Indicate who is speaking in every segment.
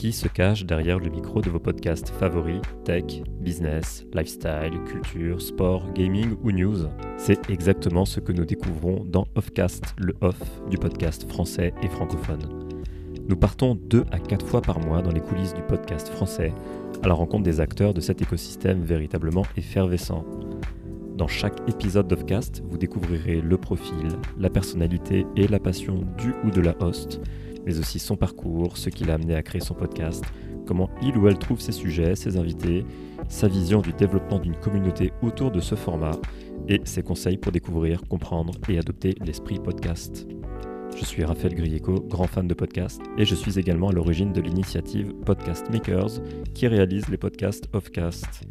Speaker 1: qui se cache derrière le micro de vos podcasts favoris tech, business, lifestyle, culture, sport, gaming ou news. C'est exactement ce que nous découvrons dans Offcast, le off du podcast français et francophone. Nous partons deux à quatre fois par mois dans les coulisses du podcast français à la rencontre des acteurs de cet écosystème véritablement effervescent. Dans chaque épisode d'Offcast, vous découvrirez le profil, la personnalité et la passion du ou de la host mais aussi son parcours, ce qui l'a amené à créer son podcast, comment il ou elle trouve ses sujets, ses invités, sa vision du développement d'une communauté autour de ce format et ses conseils pour découvrir, comprendre et adopter l'esprit podcast. Je suis Raphaël Grieco, grand fan de podcast, et je suis également à l'origine de l'initiative Podcast Makers qui réalise les podcasts Offcast.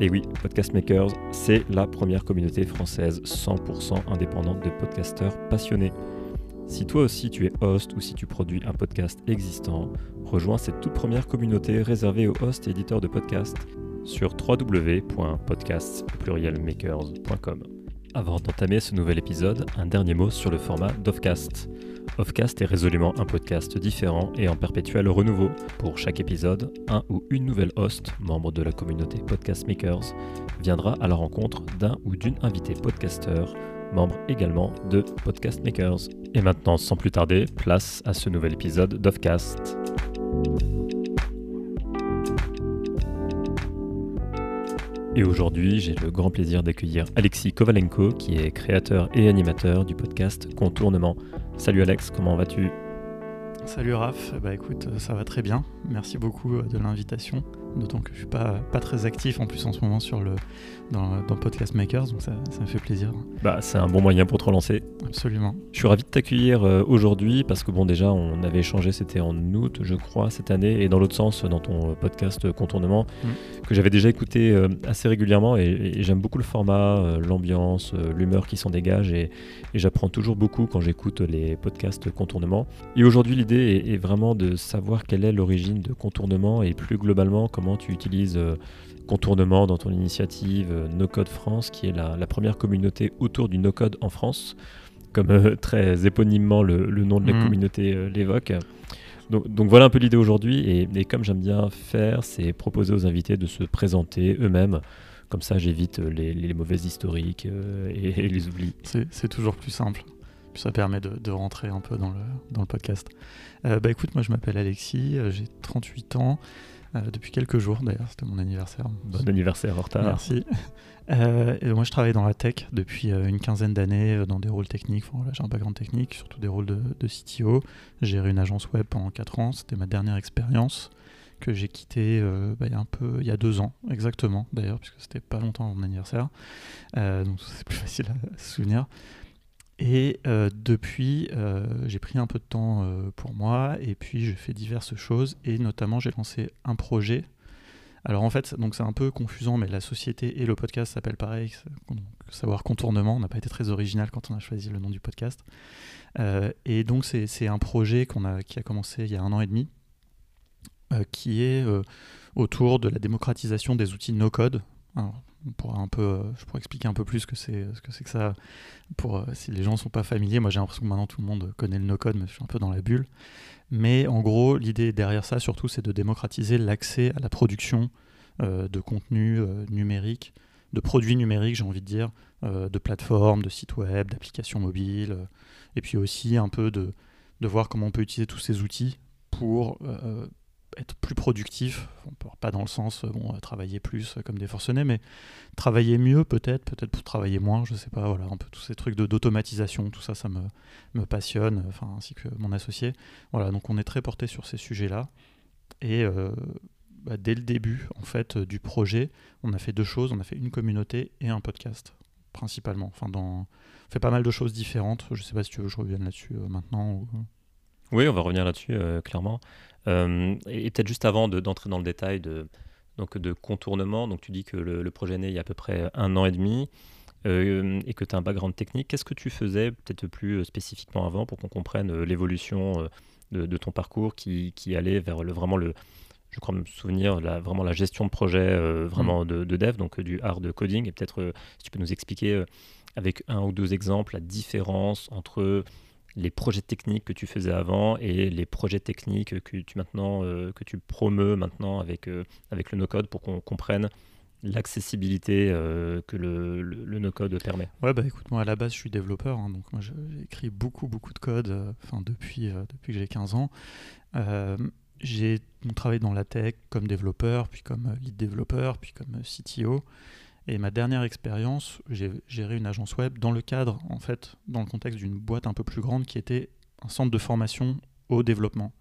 Speaker 1: Et oui, Podcast Makers, c'est la première communauté française 100% indépendante de podcasteurs passionnés. Si toi aussi tu es host ou si tu produis un podcast existant, rejoins cette toute première communauté réservée aux hosts et éditeurs de podcasts sur www.podcasts.makers.com. Avant d'entamer ce nouvel épisode, un dernier mot sur le format d'Offcast. Offcast est résolument un podcast différent et en perpétuel renouveau. Pour chaque épisode, un ou une nouvelle host, membre de la communauté Podcast Makers, viendra à la rencontre d'un ou d'une invitée podcasteur membre également de Podcast Makers. Et maintenant, sans plus tarder, place à ce nouvel épisode d'Offcast. Et aujourd'hui, j'ai le grand plaisir d'accueillir Alexis Kovalenko, qui est créateur et animateur du podcast Contournement. Salut Alex, comment vas-tu?
Speaker 2: Salut Raph, bah écoute, ça va très bien. Merci beaucoup euh, de l'invitation. D'autant que je suis pas, pas très actif en plus en ce moment sur le, dans, dans Podcast Makers, donc ça, ça, me fait plaisir.
Speaker 1: Bah, c'est un bon moyen pour te relancer.
Speaker 2: Absolument.
Speaker 1: Je suis ravi de t'accueillir euh, aujourd'hui parce que bon déjà on avait échangé, c'était en août je crois cette année, et dans l'autre sens dans ton podcast Contournement, mm. que j'avais déjà écouté euh, assez régulièrement et, et j'aime beaucoup le format, euh, l'ambiance, l'humeur qui s'en dégage et, et j'apprends toujours beaucoup quand j'écoute les podcasts Contournement. Et aujourd'hui l'idée est, est, vraiment de savoir quelle est l'origine de Contournement et plus globalement comment tu utilises contournement dans ton initiative euh, No Code France, qui est la, la première communauté autour du no code en France, comme euh, très éponymement le, le, nom de la mmh. communauté euh, l'évoque. Donc, donc, voilà un peu l'idée aujourd'hui, et, et, comme j'aime bien faire, c'est proposer aux invités de se présenter eux-mêmes. Comme ça, j'évite les, les, mauvaises historiques et, et, les oublis.
Speaker 2: C'est toujours plus simple. Puis ça permet de, de, rentrer un peu dans le, dans le podcast. Euh, bah écoute, moi je m'appelle Alexis, j'ai 38 ans. Euh, depuis quelques jours d'ailleurs, c'était mon anniversaire.
Speaker 1: Bon anniversaire en retard.
Speaker 2: Merci. Euh, et moi je travaille dans la tech depuis euh, une quinzaine d'années dans des rôles techniques. Enfin, voilà, j'ai un background technique, surtout des rôles de, de CTO. J'ai géré une agence web pendant 4 ans, c'était ma dernière expérience que j'ai quitté euh, bah, il y a un peu, il y a deux ans exactement d'ailleurs, puisque c'était pas longtemps avant mon anniversaire, euh, donc c'est plus facile à se souvenir. Et euh, depuis, euh, j'ai pris un peu de temps euh, pour moi et puis j'ai fait diverses choses et notamment j'ai lancé un projet. Alors en fait, donc c'est un peu confusant, mais la société et le podcast s'appellent pareil, savoir contournement. On n'a pas été très original quand on a choisi le nom du podcast. Et donc c'est un projet qu'on a, qui a commencé il y a un an et demi, qui est autour de la démocratisation des outils no-code. Un peu, euh, je pourrais expliquer un peu plus ce que c'est ce que, que ça. Pour, euh, si les gens ne sont pas familiers, moi j'ai l'impression que maintenant tout le monde connaît le no-code, mais je suis un peu dans la bulle. Mais en gros, l'idée derrière ça, surtout, c'est de démocratiser l'accès à la production euh, de contenu euh, numérique, de produits numériques, j'ai envie de dire, euh, de plateformes, de sites web, d'applications mobiles, et puis aussi un peu de, de voir comment on peut utiliser tous ces outils pour être plus productif, pas dans le sens bon, travailler plus comme des forcenés, mais travailler mieux peut-être, peut-être pour travailler moins, je sais pas, voilà, un peu tous ces trucs d'automatisation, tout ça, ça me, me passionne, enfin, ainsi que mon associé. Voilà, donc on est très porté sur ces sujets-là. Et euh, bah, dès le début, en fait, du projet, on a fait deux choses, on a fait une communauté et un podcast, principalement. Enfin, dans... on fait pas mal de choses différentes, je sais pas si tu veux que je revienne là-dessus euh, maintenant ou...
Speaker 1: Oui, on va revenir là-dessus, euh, clairement. Euh, et peut-être juste avant d'entrer de, dans le détail de, donc de contournement, donc tu dis que le, le, projet est né il y a à peu près un an et demi euh, et que tu as un background technique. Qu'est-ce que tu faisais peut-être plus spécifiquement avant pour qu'on comprenne l'évolution de, de, ton parcours qui, qui allait vers le, vraiment le, je crois me souvenir, la, vraiment la gestion de projet euh, vraiment mmh. de, de, dev, donc du hard coding, et peut-être euh, si tu peux nous expliquer avec un ou deux exemples la différence entre les projets techniques que tu faisais avant et les projets techniques que tu maintenant euh, que tu promeus maintenant avec euh, avec le no-code pour qu'on comprenne l'accessibilité euh, que le, le, no-code permet.
Speaker 2: Ouais bah écoute moi à la base je suis développeur hein, donc moi j'ai écrit beaucoup beaucoup de code enfin depuis depuis que j'ai 15 ans. j'ai travaillé dans la tech comme développeur puis comme lead développeur puis comme CTO. Et ma dernière expérience, j'ai géré une agence web dans le cadre, en fait, dans le contexte d'une boîte un peu plus grande qui était un centre de formation au développement,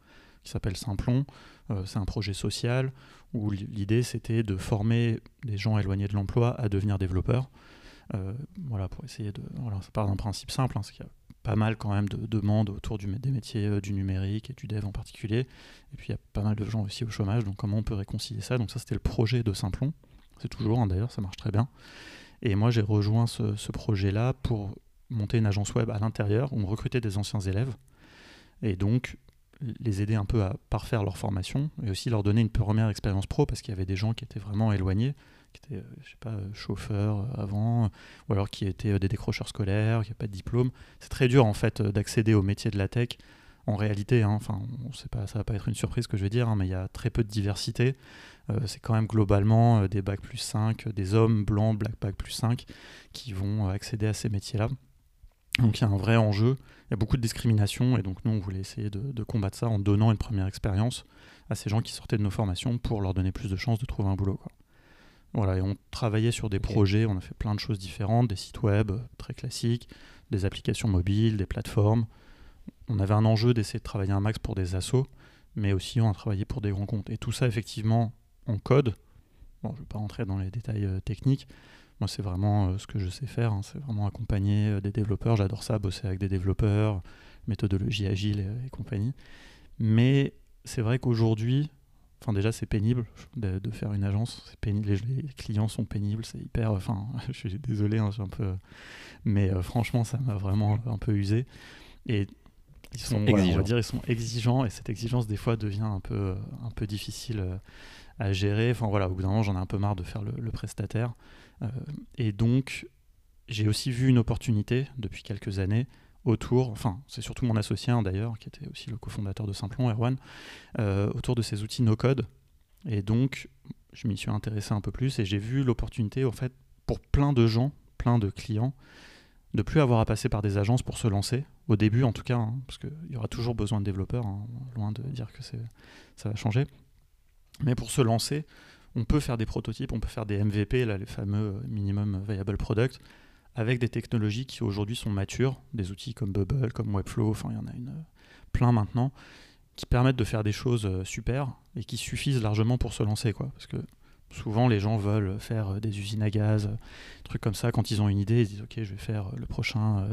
Speaker 2: qui s'appelle Simplon. Euh, c'est un projet social où l'idée c'était de former des gens éloignés de l'emploi à devenir développeurs. Euh, voilà, pour essayer de. Voilà, ça part d'un principe simple, hein, parce qu'il y a pas mal quand même de demandes autour des métiers euh, du numérique et du dev en particulier. Et puis il y a pas mal de gens aussi au chômage, donc comment on peut réconcilier ça? Donc ça c'était le projet de Simplon. C'est toujours, hein, d'ailleurs, ça marche très bien. Et moi, j'ai rejoint ce, projet-là pour monter une agence web à l'intérieur où on recrutait des anciens élèves et donc les aider un peu à parfaire leur formation et aussi leur donner une première expérience pro parce qu'il y avait des gens qui étaient vraiment éloignés, qui étaient, euh, je sais pas, chauffeurs euh, avant, ou alors qui étaient euh, des décrocheurs scolaires, qui n'avaient pas de diplôme. C'est très dur en fait d'accéder au métier de la tech en réalité, hein, enfin, on sait pas, ça va pas être une surprise que je vais dire, hein, mais il y a très peu de diversité. Euh, c'est quand même globalement euh, des bacs plus 5, des hommes blancs, black bac plus 5, qui vont euh, accéder à ces métiers-là. Donc il y a un vrai enjeu, il y a beaucoup de discrimination, et donc nous, on voulait essayer de, combattre ça en donnant une première expérience à ces gens qui sortaient de nos formations pour leur donner plus de chances de trouver un boulot. Voilà, et on travaillait sur des projets, on a fait plein de choses différentes, des sites web très classiques, des applications mobiles, des plateformes, on avait un enjeu d'essayer de travailler un max pour des assos, mais aussi on a travaillé pour des grands comptes. Et tout ça, effectivement, en code. Bon, je ne vais pas rentrer dans les détails euh, techniques. Moi, c'est vraiment euh, ce que je sais faire. Hein. C'est vraiment accompagner euh, des développeurs. J'adore ça, bosser avec des développeurs, méthodologie agile et, compagnie. Mais c'est vrai qu'aujourd'hui, enfin déjà, c'est pénible de, faire une agence. Les, clients sont pénibles. C'est hyper. Enfin, je suis désolé, hein, un peu. Mais franchement, ça m'a vraiment un peu usé. Et ils sont exigeants. on va dire, ils sont exigeants et cette exigence des fois devient un peu, un peu difficile euh, à gérer. Enfin voilà, au bout d'un moment, j'en ai un peu marre de faire le, prestataire. Euh, et donc, j'ai aussi vu une opportunité depuis quelques années autour, enfin c'est surtout mon associé hein, d'ailleurs, qui était aussi le cofondateur de Simplon, Erwan, euh, autour de ces outils no-code. Et donc, je m'y suis intéressé un peu plus et j'ai vu l'opportunité, en fait, pour plein de gens, plein de clients, de plus avoir à passer par des agences pour se lancer, au début en tout cas, hein, parce qu'il y aura toujours besoin de développeurs, hein, loin de dire que ça va changer. Mais pour se lancer, on peut faire des prototypes, on peut faire des MVP, là, les fameux minimum viable product, avec des technologies qui aujourd'hui sont matures, des outils comme Bubble, comme Webflow, enfin il y en a une, plein maintenant, qui permettent de faire des choses euh, super et qui suffisent largement pour se lancer. Quoi, Souvent, les gens veulent faire euh, des usines à gaz, euh, trucs comme ça. Quand ils ont une idée, ils disent Ok, je vais faire euh, le prochain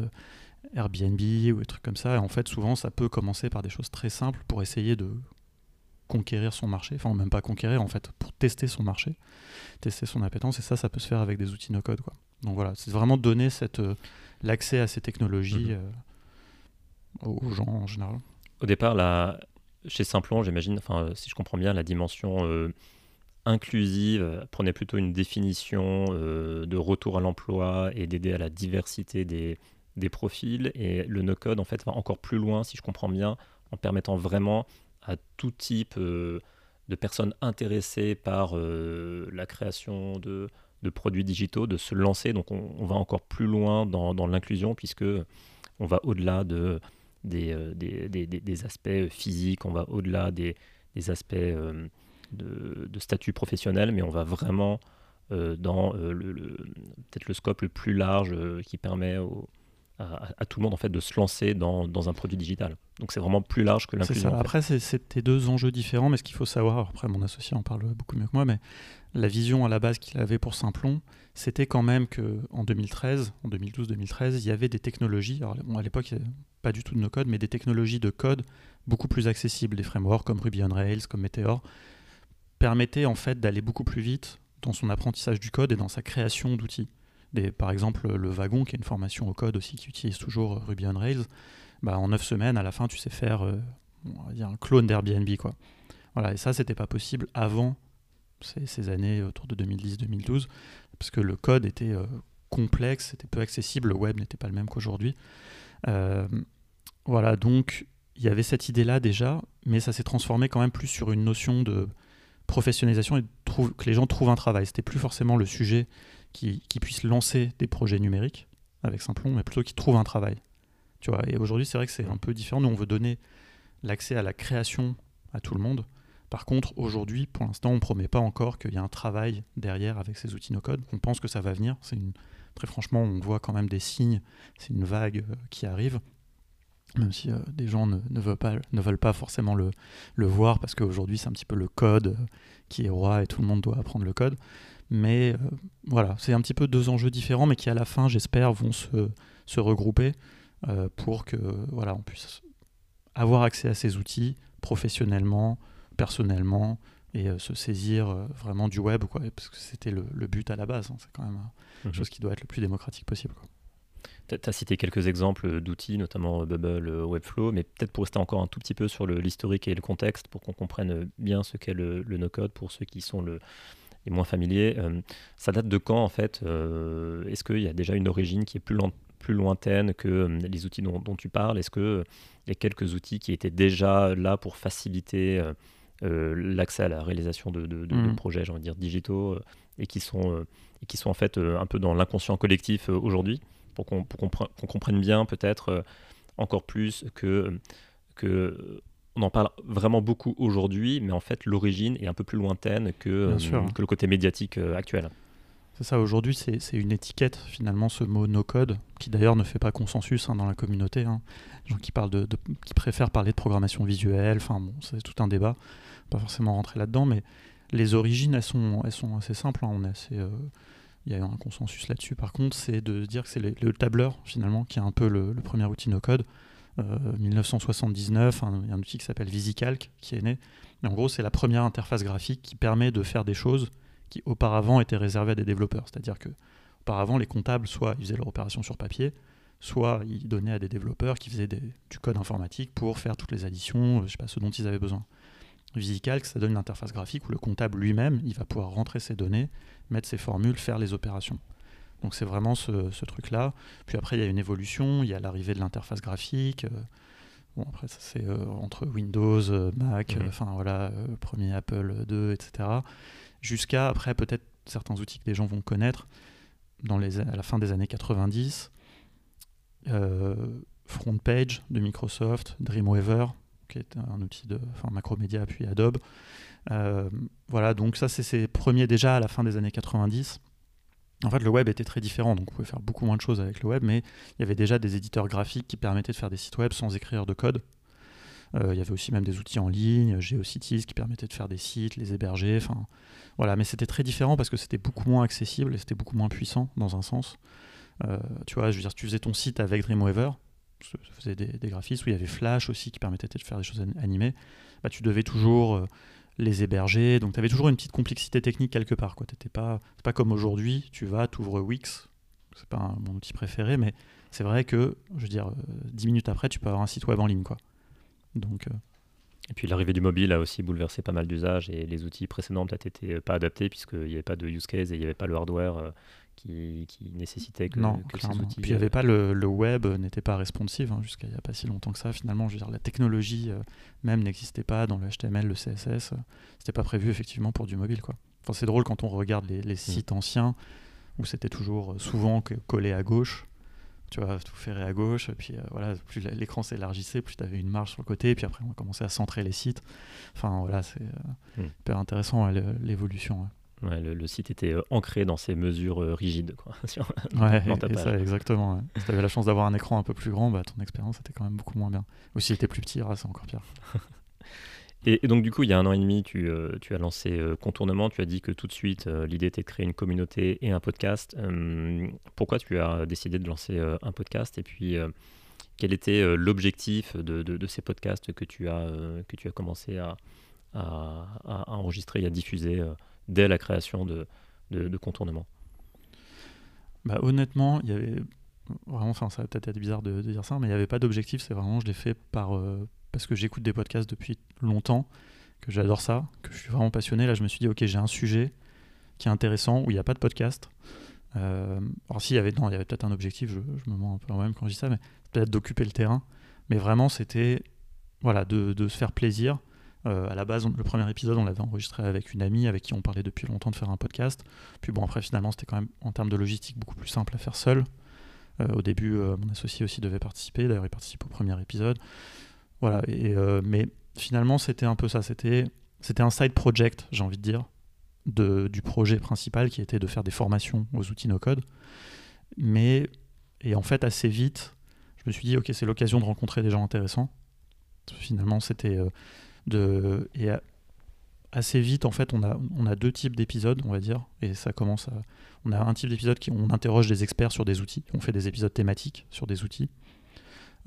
Speaker 2: Airbnb ou des trucs comme ça. Et en fait, souvent, ça peut commencer par des choses très simples pour essayer de conquérir son marché. Enfin, même pas conquérir, en fait, pour tester son marché, tester son appétence. Et ça, ça peut se faire avec des outils no-code. Donc voilà, c'est vraiment donner cette, l'accès à ces technologies mhm. aux gens en général.
Speaker 1: Au départ, là, chez Simplon, j'imagine, enfin, si je comprends bien, la dimension inclusive euh, prenait plutôt une définition euh, de retour à l'emploi et d'aider à la diversité des, des profils. Et le no-code, en fait, va encore plus loin, si je comprends bien, en permettant vraiment à tout type euh, de personnes intéressées par la création de, de, produits digitaux de se lancer. Donc on, va encore plus loin dans, dans l'inclusion puisque on va au-delà de, des, des, des, aspects physiques, on va au-delà des, aspects de, statut professionnel, mais on va vraiment euh, dans euh, le, peut-être le scope le plus large euh, qui permet à, tout le monde en fait de se lancer dans, dans un produit digital. Donc c'est vraiment plus large que l'inclusion.
Speaker 2: Après, c'était deux enjeux différents, mais ce qu'il faut savoir, après mon associé en parle beaucoup mieux que moi, mais la vision à la base qu'il avait pour Simplon, c'était quand même qu'en 2013, en 2012-2013, il y avait des technologies, alors à l'époque, pas du tout de no-code, mais des technologies de code beaucoup plus accessibles, des frameworks comme Ruby on Rails, comme Meteor, permettait en fait d'aller beaucoup plus vite dans son apprentissage du code et dans sa création d'outils. Par exemple, le wagon, qui est une formation au code aussi qui utilise toujours Ruby on Rails, bah, en 9 semaines, à la fin, tu sais faire euh, un clone d'Airbnb. Quoi. Voilà, et ça, c'était pas possible avant ces, années autour de 2010-2012, parce que le code était euh, complexe, c'était peu accessible, le web n'était pas le même qu'aujourd'hui. Euh, Voilà, donc il y avait cette idée-là déjà, mais ça s'est transformé quand même plus sur une notion de professionnalisation et que les gens trouvent un travail. C'était plus forcément le sujet qui, qui puisse lancer des projets numériques avec Simplon, mais plutôt qu'ils trouvent un travail. Et aujourd'hui, c'est vrai que c'est un peu différent. Nous, on veut donner l'accès à la création à tout le monde. Par contre, aujourd'hui, pour l'instant, on ne promet pas encore qu'il y a un travail derrière avec ces outils no-code. On pense que ça va venir. Très franchement, on voit quand même des signes. C'est une vague euh, qui arrive. Même si euh, des gens ne, veulent pas, ne veulent pas forcément le, le voir, parce qu'aujourd'hui, c'est un petit peu le code euh, qui est roi et tout le monde doit apprendre le code. Mais voilà, c'est un petit peu deux enjeux différents, mais qui à la fin, j'espère, vont se, se regrouper pour que voilà, on puisse avoir accès à ces outils professionnellement, personnellement et euh, se saisir euh, vraiment du web, quoi, parce que c'était le, but à la base. Hein. c'est quand même quelque mhm. chose qui doit être le plus démocratique possible.
Speaker 1: Tu as cité quelques exemples d'outils, notamment Bubble, Webflow, mais peut-être pour rester encore un tout petit peu sur l'historique et le contexte, pour qu'on comprenne bien ce qu'est le, no-code pour ceux qui sont le, les moins familiers. Euh, ça date de quand en fait Est-ce qu'il y a déjà une origine qui est plus, plus lointaine que les outils dont, dont tu parles? Est-ce qu'il y a quelques outils qui étaient déjà là pour faciliter euh, l'accès à la réalisation de, mm. projets, j'ai envie de dire, digitaux, euh, et, qui sont, euh, et qui sont en fait un peu dans l'inconscient collectif aujourd'hui, pour qu'on comprenne bien peut-être encore plus que, que on en parle vraiment beaucoup aujourd'hui, mais en fait l'origine est un peu plus lointaine que, que le côté médiatique actuel.
Speaker 2: C'est ça, aujourd'hui c'est une étiquette finalement ce mot no-code, qui d'ailleurs ne fait pas consensus hein, dans la communauté. Hein. Les gens qui, parlent de, qui préfèrent parler de programmation visuelle, enfin bon, c'est tout un débat pas forcément rentrer là-dedans, mais les origines, elles sont, elles sont assez simples. Hein. On est assez, euh, il y a un consensus là-dessus. Par contre, c'est de dire que c'est le tableur, finalement, qui est un peu le, premier outil no-code. 1979, euh, il y a un outil qui s'appelle VisiCalc qui est né. En gros, c'est la première interface graphique qui permet de faire des choses qui auparavant étaient réservées à des développeurs. C'est-à-dire que auparavant, les comptables, soit ils faisaient leur opération sur papier, soit ils donnaient à des développeurs qui faisaient du code informatique pour faire toutes les additions, je sais pas, ce dont ils avaient besoin. VisiCalc, ça donne une interface graphique où le comptable lui-même, il va pouvoir rentrer ses données, mettre ses formules, faire les opérations. Donc c'est vraiment ce, truc-là. Puis après, il y a une évolution, il y a l'arrivée de l'interface graphique. Euh, bon, après, ça c'est euh, entre Windows, euh, Mac, enfin voilà, premier Apple 2, etc. Jusqu'à après, peut-être certains outils que les gens vont connaître dans les, à la fin des années 90. FrontPage de Microsoft, Dreamweaver, qui est un outil de enfin, Macromedia puis Adobe. Euh, voilà, donc ça c'est ses premiers déjà à la fin des années 90. En fait, le web était très différent, donc on pouvait faire beaucoup moins de choses avec le web, mais il y avait déjà des éditeurs graphiques qui permettaient de faire des sites web sans écrire de code. Euh, il y avait aussi même des outils en ligne, GeoCities, qui permettaient de faire des sites, les héberger. Enfin, voilà, mais c'était très différent parce que c'était beaucoup moins accessible et c'était beaucoup moins puissant dans un sens. Euh, tu vois, je veux dire, tu faisais ton site avec Dreamweaver, ça faisait des, graphismes, où il y avait Flash aussi qui permettait de faire des choses animées, bah, tu devais toujours euh, les héberger, donc tu avais toujours une petite complexité technique quelque part. Ce n'est pas, pas comme aujourd'hui, tu vas, tu ouvres Wix, c'est pas mon outil préféré, mais c'est vrai que, je veux dire, 10 euh, minutes après, tu peux avoir un site web en ligne. Quoi. Donc, euh,
Speaker 1: et puis l'arrivée du mobile a aussi bouleversé pas mal d'usages et les outils précédents peut-être n'étaient pas adaptés puisqu'il n'y avait pas de use case et il n'y avait pas le hardware qui, nécessitait que,
Speaker 2: non, ces outils. Puis il n'y avait euh, pas le, le web n'était pas responsive hein, jusqu'à il n'y a pas si longtemps que ça. Finalement, je veux dire, la technologie euh, même n'existait pas dans le HTML, le CSS. Euh, c'était pas prévu effectivement pour du mobile quoi. Enfin, c'est drôle quand on regarde les, les mm. sites anciens où c'était toujours souvent collé à gauche. Tu vois, tout ferré à gauche, puis voilà, plus l'écran s'élargissait, plus tu avais une marge sur le côté, puis après on a commencé à centrer les sites. Enfin voilà, c'est mm. hyper intéressant l'évolution
Speaker 1: le, site était euh, ancré dans ces mesures euh, rigides. Quoi,
Speaker 2: ouais, Ça, exactement. Si tu avais la chance d'avoir un écran un peu plus grand, bah, ton expérience était quand même beaucoup moins bien. Ou s'il était plus petit, ah, c'est encore pire.
Speaker 1: et, donc, du coup, il y a un an et demi, tu, euh, tu as lancé Contournement. Tu as dit que tout de suite, l'idée était de créer une communauté et un podcast. pourquoi tu as décidé de lancer un podcast? Et puis, quel était l'objectif de, de, ces podcasts que tu as, que tu as commencé à, à, à enregistrer et à diffuser dès la création de, de, contournement
Speaker 2: bah, Honnêtement, il y avait vraiment, enfin ça va peut-être être bizarre de, dire ça, mais il n'y avait pas d'objectif, c'est vraiment, je l'ai fait par, euh, parce que j'écoute des podcasts depuis longtemps, que j'adore ça, que je suis vraiment passionné. Là, je me suis dit, ok, j'ai un sujet qui est intéressant, où il n'y a pas de podcast. Euh, alors s'il y avait, il avait peut-être un objectif, je, me mens un peu moi-même quand je dis ça, mais peut-être d'occuper le terrain. Mais vraiment, c'était voilà, de, de, se faire plaisir. Euh, à la base, le premier épisode, on l'avait enregistré avec une amie avec qui on parlait depuis longtemps de faire un podcast. Puis bon, après, finalement, c'était quand même en termes de logistique beaucoup plus simple à faire seul. Euh, au début, euh, mon associé aussi devait participer. D'ailleurs, il participe au premier épisode. Voilà. Et, mais finalement, c'était un peu ça. C'était, un side project, j'ai envie de dire, du projet principal qui était de faire des formations aux outils no-code. Mais, et en fait, assez vite, je me suis dit, ok, c'est l'occasion de rencontrer des gens intéressants. Finalement, c'était de et assez vite en fait on a on a deux types d'épisodes on va dire et ça commence à on a un type d'épisode qui on interroge des experts sur des outils on fait des épisodes thématiques sur des outils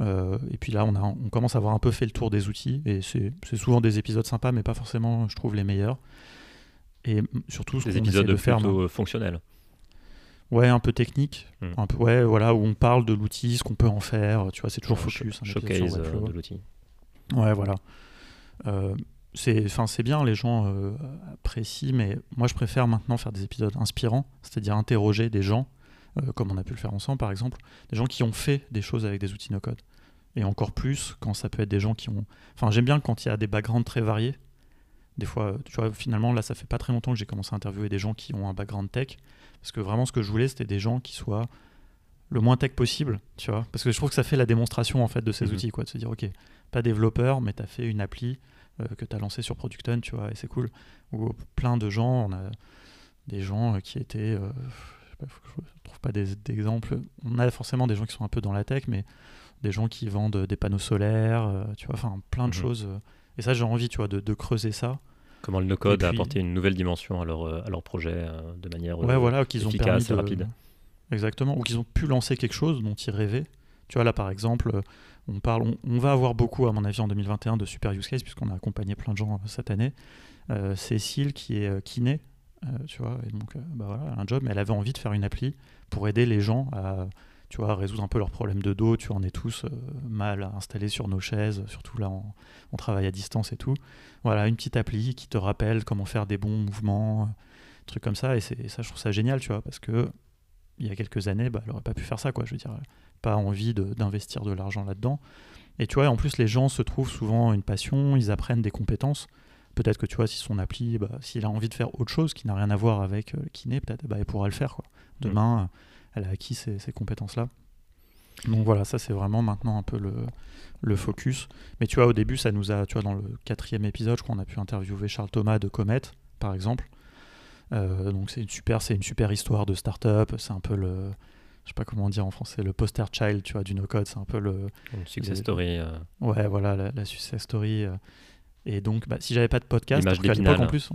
Speaker 2: euh, et puis là on a on commence à avoir un peu fait le tour des outils et c'est souvent des épisodes sympas mais pas forcément je trouve les meilleurs et surtout
Speaker 1: ce des épisodes de faire plutôt fonctionnels
Speaker 2: Ouais, un peu technique, hmm. un peu ouais, voilà, où on parle de l'outil, ce qu'on peut en faire, tu vois, c'est toujours focus.
Speaker 1: showcase euh, de l'outil.
Speaker 2: Ouais, voilà. Euh, c'est c'est bien, les gens euh, apprécient, mais moi je préfère maintenant faire des épisodes inspirants, c'est-à-dire interroger des gens, euh, comme on a pu le faire ensemble par exemple, des gens qui ont fait des choses avec des outils no-code. Et encore plus quand ça peut être des gens qui ont. Enfin, j'aime bien quand il y a des backgrounds très variés. Des fois, tu vois, finalement, là, ça fait pas très longtemps que j'ai commencé à interviewer des gens qui ont un background tech. Parce que vraiment, ce que je voulais, c'était des gens qui soient le moins tech possible, tu vois. Parce que je trouve que ça fait la démonstration, en fait, de ces mhm. outils, quoi. De se dire, OK, pas développeur, mais tu as fait une appli euh, que tu as lancée sur Producton, tu vois, et c'est cool. Ou plein de gens, on a des gens euh, qui étaient. Euh, je ne trouve pas d'exemples. On a forcément des gens qui sont un peu dans la tech, mais des gens qui vendent des panneaux solaires, tu vois, enfin plein de mhm. choses. Et ça, j'ai envie, tu vois, de, creuser ça.
Speaker 1: Comment le no-code a apporté une nouvelle dimension à leur, à leur projet de manière
Speaker 2: ouais, voilà, qu'ils ont permis
Speaker 1: et rapide.
Speaker 2: Exactement, ou qu'ils ont pu lancer quelque chose dont ils rêvaient. Tu vois, là, par exemple, on, parle, on, va avoir beaucoup, à mon avis, en 2021 de super use case, puisqu'on a accompagné plein de gens euh, cette année. Euh, Cécile, qui est euh, kiné, tu vois, et donc, bah voilà, un job, mais elle avait envie de faire une appli pour aider les gens à, tu vois, résoudre un peu leurs problèmes de dos. Tu vois, on est tous mal installés sur nos chaises, surtout là, on, travaille à distance et tout. Voilà, une petite appli qui te rappelle comment faire des bons mouvements, trucs comme ça. Et, ça, je trouve ça génial, tu vois, parce que il y a quelques années, bah, elle n'aurait pas pu faire ça, quoi. Je veux dire, pas envie d'investir de, l'argent là-dedans. Et tu vois, en plus, les gens se trouvent souvent une passion, ils apprennent des compétences. Peut-être que tu vois, si son appli, bah, s'il a envie de faire autre chose qui n'a rien à voir avec euh, kiné, peut-être bah, il pourra le faire. Quoi. Demain, elle a acquis ces, compétences-là. Donc voilà, ça c'est vraiment maintenant un peu le, le, focus. Mais tu vois, au début, ça nous a, tu vois, dans le quatrième épisode, je crois qu'on a pu interviewer Charles Thomas de Comet, par exemple. Euh, donc c'est une super, c'est une super histoire de start-up. C'est un peu le, je sais pas comment dire en français, le poster child, tu vois, du no-code. C'est un peu le.
Speaker 1: Une success story. Euh.
Speaker 2: Ouais, voilà, la, success story. Euh. Et donc, bah, si j'avais pas de podcast,
Speaker 1: à l'époque
Speaker 2: en plus.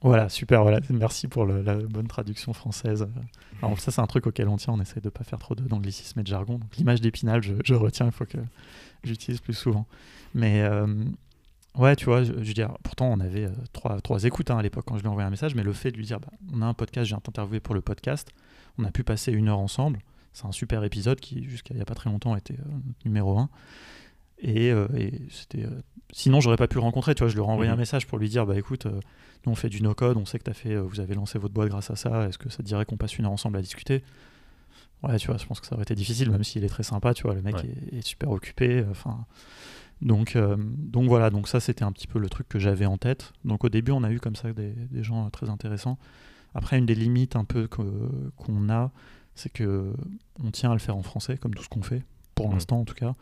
Speaker 2: Voilà, super, voilà. Merci pour la bonne traduction française. Alors, ça, c'est un truc auquel on tient. On essaie de pas faire trop d'anglicisme et de jargon. l'image d'épinal, je, je, retiens, il faut que j'utilise plus souvent. Mais. Euh, ouais, tu vois, je, veux dire, pourtant on avait trois, trois écoutes hein, à l'époque quand je lui ai envoyé un message, mais le fait de lui dire, bah, on a un podcast, j'ai interviewé pour le podcast, on a pu passer une heure ensemble. C'est un super épisode qui, jusqu'à il n'y a pas très longtemps, était euh, numéro 1. Et, euh, et c'était. Euh, sinon, j'aurais pas pu le rencontrer. Tu vois, je lui ai renvoyé un mhm. message pour lui dire bah écoute, nous on fait du no-code, on sait que as fait, vous avez lancé votre boîte grâce à ça. Est-ce que ça te dirait qu'on passe une heure ensemble à discuter? Ouais, tu vois, je pense que ça aurait été difficile, même s'il est très sympa. Tu vois, le mec est, super occupé. Enfin. Donc, donc voilà, donc ça c'était un petit peu le truc que j'avais en tête. Donc au début on a eu comme ça des, des gens très intéressants. Après, une des limites un peu qu'on a, c'est que on tient à le faire en français, comme tout ce qu'on fait, pour mm. l'instant en tout cas.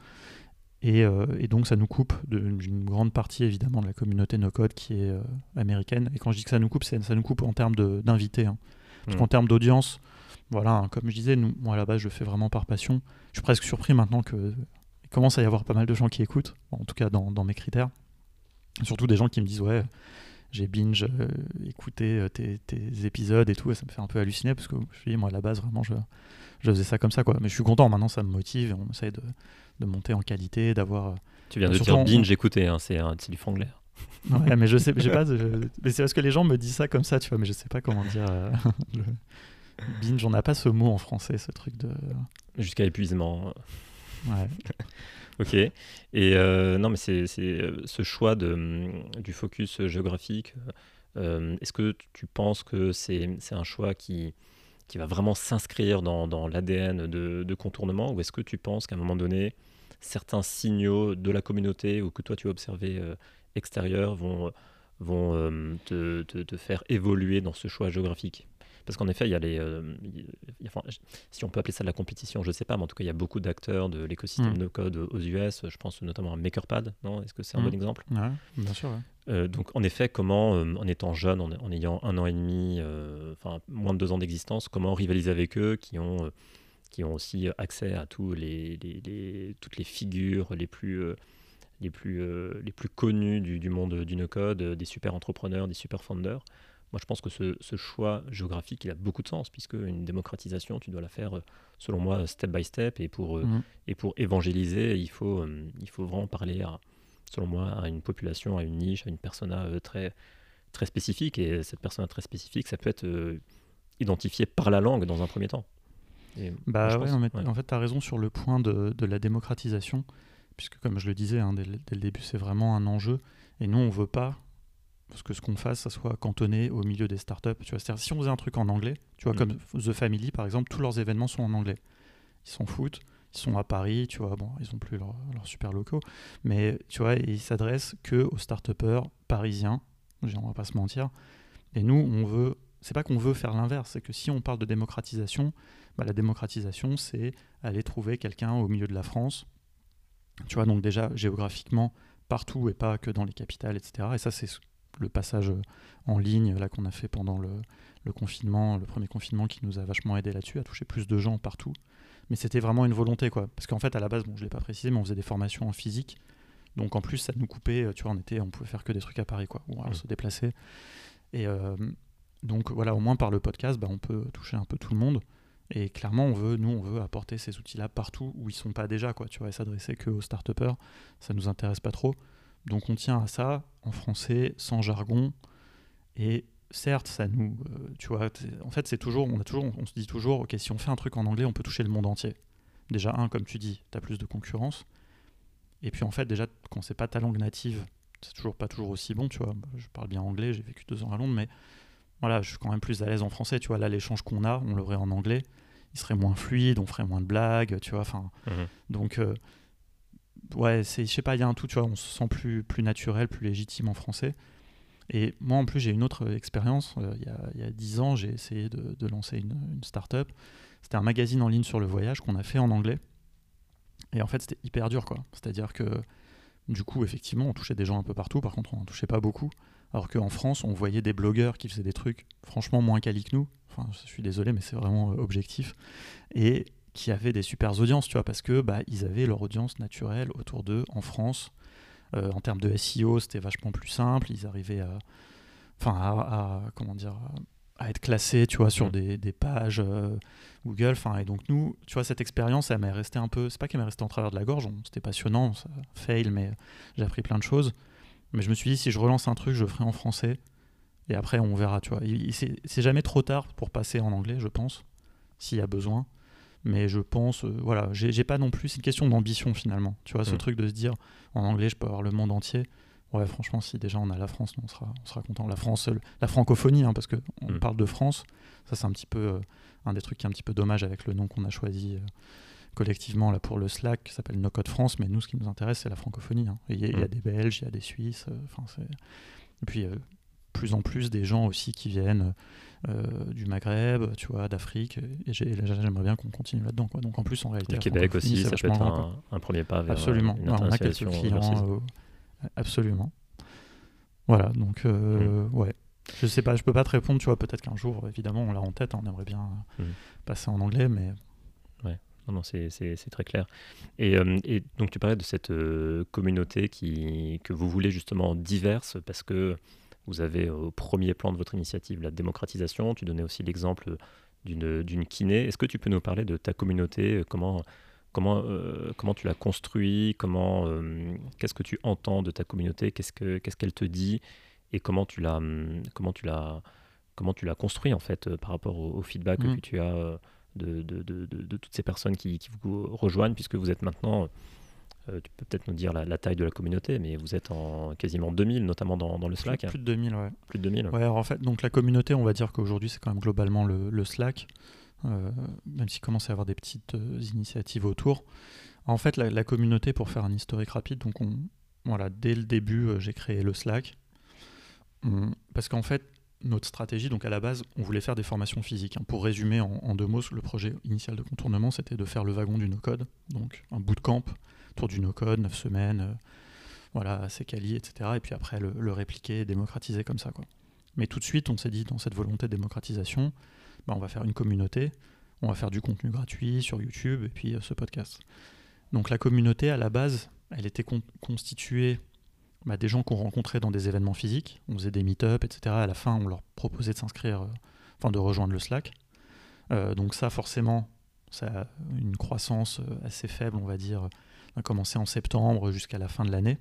Speaker 2: Euh, et, donc ça nous coupe d'une grande partie évidemment de la communauté no-code qui est euh, américaine. Et quand je dis que ça nous coupe, ça nous coupe en termes d'invités. Hein. Parce mm. qu'en termes d'audience, voilà, hein, comme je disais, nous, moi à la base je le fais vraiment par passion. Je suis presque surpris maintenant que commence à y avoir pas mal de gens qui écoutent, en tout cas dans, dans mes critères. Surtout des gens qui me disent ouais, j'ai binge euh, écouté euh, tes, épisodes et tout, et ça me fait un peu halluciner parce que je suis moi à la base vraiment je, je, faisais ça comme ça quoi. Mais je suis content maintenant, ça me motive, et on essaye de, de monter en qualité, d'avoir. Euh,
Speaker 1: tu viens de dire binge écouter, hein, c'est du franglais.
Speaker 2: ouais, mais je sais, j'ai pas, mais c'est parce que les gens me disent ça comme ça, tu vois, mais je sais pas comment dire. binge, on n'a pas ce mot en français, ce truc de.
Speaker 1: Jusqu'à épuisement.
Speaker 2: Ouais.
Speaker 1: Ok. Et euh, non, mais c'est euh, ce choix de, hum, du focus géographique. Euh, est-ce que tu penses que c'est un choix qui, qui va vraiment s'inscrire dans, dans l'ADN de, de, contournement ou est-ce que tu penses qu'à un moment donné, certains signaux de la communauté ou que toi tu as observé extérieur vont, vont te, te, faire évoluer dans ce choix géographique? Parce qu'en effet, il y a les. Euh, si on peut appeler ça de la compétition, je ne sais pas, mais en tout cas, il y a beaucoup d'acteurs de l'écosystème mm. no-code aux US. Je pense notamment à MakerPad, non? Est-ce que c'est un bon mm. exemple?
Speaker 2: Oui, bien sûr.
Speaker 1: Euh, donc, en effet, comment, euh, en étant jeune, en, ayant un an et demi, enfin, moins de deux ans d'existence, comment rivaliser avec eux qui ont, qui ont aussi accès à tous les, les, toutes les figures les plus les plus, les plus connus du, du monde du no-code, des super entrepreneurs, des super founders. Moi, je pense que ce, choix géographique, il a beaucoup de sens, puisque une démocratisation, tu dois la faire, selon moi, step by step. Et pour, euh, mhm. et pour évangéliser, il faut, euh, il faut vraiment parler, à, selon moi, à une population, à une niche, à une persona euh, très, très spécifique. Et cette persona très spécifique, ça peut être identifié par la langue dans un premier temps.
Speaker 2: bah ouais, en, fait, tu as raison sur le point de, de, la démocratisation, puisque comme je le disais, hein, dès, dès, le début, c'est vraiment un enjeu. Et nous, on veut pas parce que ce qu'on fasse, ça soit cantonné au milieu des startups. Tu vois, c'est-à-dire si on faisait un truc en anglais, tu vois, comme mm. The Family par exemple, tous leurs événements sont en anglais. Ils s'en foutent, ils sont à Paris, tu vois, bon, ils ont plus leurs super locaux, mais tu vois, ils s'adressent que aux start parisiens, on va pas se mentir. Et nous, on veut, c'est pas qu'on veut faire l'inverse, c'est que si on parle de démocratisation, bah, la démocratisation, c'est aller trouver quelqu'un au milieu de la France. Tu vois, donc déjà géographiquement partout et pas que dans les capitales, etc. Et ça, c'est le passage en ligne là qu'on a fait pendant le, confinement, le premier confinement qui nous a vachement aidé là-dessus, à toucher plus de gens partout. Mais c'était vraiment une volonté, quoi. Parce qu'en fait, à la base, bon, je ne l'ai pas précisé, mais on faisait des formations en physique. Donc en plus, ça nous coupait, tu vois, on, était, on pouvait faire que des trucs à Paris, quoi. Ou alors se déplacer. Et euh, donc voilà, au moins par le podcast, bah, on peut toucher un peu tout le monde. Et clairement, on veut, nous, on veut apporter ces outils-là partout où ils sont pas déjà, quoi. Tu vois, et s'adresser que aux start-upers, ça nous intéresse pas trop. Donc on tient à ça en français, sans jargon. Et certes, ça nous, euh, tu vois, en fait, c'est toujours, on a toujours, on se dit toujours, ok, si on fait un truc en anglais, on peut toucher le monde entier. Déjà un, comme tu dis, tu as plus de concurrence. Et puis en fait, déjà, quand c'est pas ta langue native, c'est toujours pas toujours aussi bon, tu vois. Je parle bien anglais, j'ai vécu deux ans à Londres, mais voilà, je suis quand même plus à l'aise en français, tu vois. Là, l'échange qu'on a, on l'aurait en anglais, il serait moins fluide, on ferait moins de blagues, tu vois. Enfin, mmh donc. Euh, ouais, c'est, je sais pas, il y a un tout, tu vois, on se sent plus, plus naturel, plus légitime en français. Et moi, en plus, j'ai une autre expérience. Euh, il y a dix ans, j'ai essayé de, lancer une, une start-up. C'était un magazine en ligne sur le voyage qu'on a fait en anglais. Et en fait, c'était hyper dur, quoi. C'est-à-dire que, du coup, effectivement, on touchait des gens un peu partout. Par contre, on n'en touchait pas beaucoup. Alors qu'en France, on voyait des blogueurs qui faisaient des trucs franchement moins quali que nous. Enfin, je suis désolé, mais c'est vraiment euh, objectif. Et qui avaient des super audiences, tu vois, parce que bah, ils avaient leur audience naturelle autour d'eux en France. Euh, en termes de SEO, c'était vachement plus simple. Ils arrivaient à, enfin, à, comment dire, à être classés, tu vois, sur mm. des, pages euh, Google. Enfin, et donc nous, tu vois, cette expérience, elle m'est restée un peu. C'est pas qu'elle m'est restée en travers de la gorge. C'était passionnant, ça fail, mais j'ai appris plein de choses. Mais je me suis dit, si je relance un truc, je le ferai en français. Et après, on verra, tu vois. C'est jamais trop tard pour passer en anglais, je pense, s'il y a besoin. Mais je pense, euh, voilà, j'ai pas non plus, c'est une question d'ambition finalement. Tu vois, ce mm. truc de se dire, en anglais, je peux avoir le monde entier. Ouais, franchement, si déjà on a la France, on sera, on sera content. La France, la francophonie, hein, parce qu'on on mm. parle de France, ça c'est un petit peu euh, un des trucs qui est un petit peu dommage avec le nom qu'on a choisi euh, collectivement là pour le Slack, qui s'appelle No Code France. Mais nous, ce qui nous intéresse, c'est la francophonie. Hein. Il y, a mm. des Belges, il y a des Suisses. Enfin, et puis plus en plus des gens aussi qui viennent euh, du Maghreb, tu vois, d'Afrique. Et j'aimerais bien qu'on continue là-dedans. Quoi. Donc en plus, en réalité,
Speaker 1: le Québec aussi, ça peut être un, premier pas vers
Speaker 2: Absolument.
Speaker 1: Une on
Speaker 2: a quelques clients. Euh, absolument. Voilà, donc euh, mm. ouais. Je sais pas, je peux pas te répondre, tu vois, peut-être qu'un jour, évidemment, on l'a en tête, hein, on aimerait bien mm. passer en anglais, mais...
Speaker 1: Ouais, non, non, c'est très clair. Et, et, donc tu parlais de cette communauté qui, que vous voulez justement diverse, parce que vous avez au premier plan de votre initiative la démocratisation. Tu donnais aussi l'exemple d'une kiné. Est-ce que tu peux nous parler de ta communauté Comment, comment, euh, comment tu l'as construit comment, euh, Qu'est-ce que tu entends de ta communauté Qu'est-ce qu'elle te dit Et comment tu l'as comment tu l'as comment tu l'as construit en fait euh, par rapport au, feedback que mmh. tu as de, de, de, de, toutes ces personnes qui, qui, vous rejoignent puisque vous êtes maintenant euh, tu peux peut-être nous dire la, taille de la communauté, mais vous êtes en quasiment 2000, notamment dans, le Slack.
Speaker 2: Plus, de 2000, ouais.
Speaker 1: Plus de 2000.
Speaker 2: Ouais, en fait, donc la communauté, on va dire qu'aujourd'hui, c'est quand même globalement le, Slack, euh, même s'il commence à y avoir des petites euh, initiatives autour. En fait, la, communauté, pour faire un historique rapide, donc on, voilà, dès le début, j'ai créé le Slack. parce qu'en fait, notre stratégie, donc à la base, on voulait faire des formations physiques. Hein. Pour résumer en, deux mots, le projet initial de contournement, c'était de faire le wagon du no-code, donc un bootcamp autour du no-code, 9 semaines, euh, voilà, assez quali, etc. Et puis après, le, répliquer, démocratiser comme ça. Quoi. Mais tout de suite, on s'est dit, dans cette volonté de démocratisation, bah, on va faire une communauté, on va faire du contenu gratuit sur YouTube et puis euh, ce podcast. Donc la communauté, à la base, elle était constituée bah, des gens qu'on rencontrait dans des événements physiques. On faisait des meet-up, etc. À la fin, on leur proposait de s'inscrire, euh, enfin de rejoindre le Slack. Donc ça, forcément, ça a une croissance assez faible, on va dire. On a commencé en septembre jusqu'à la fin de l'année.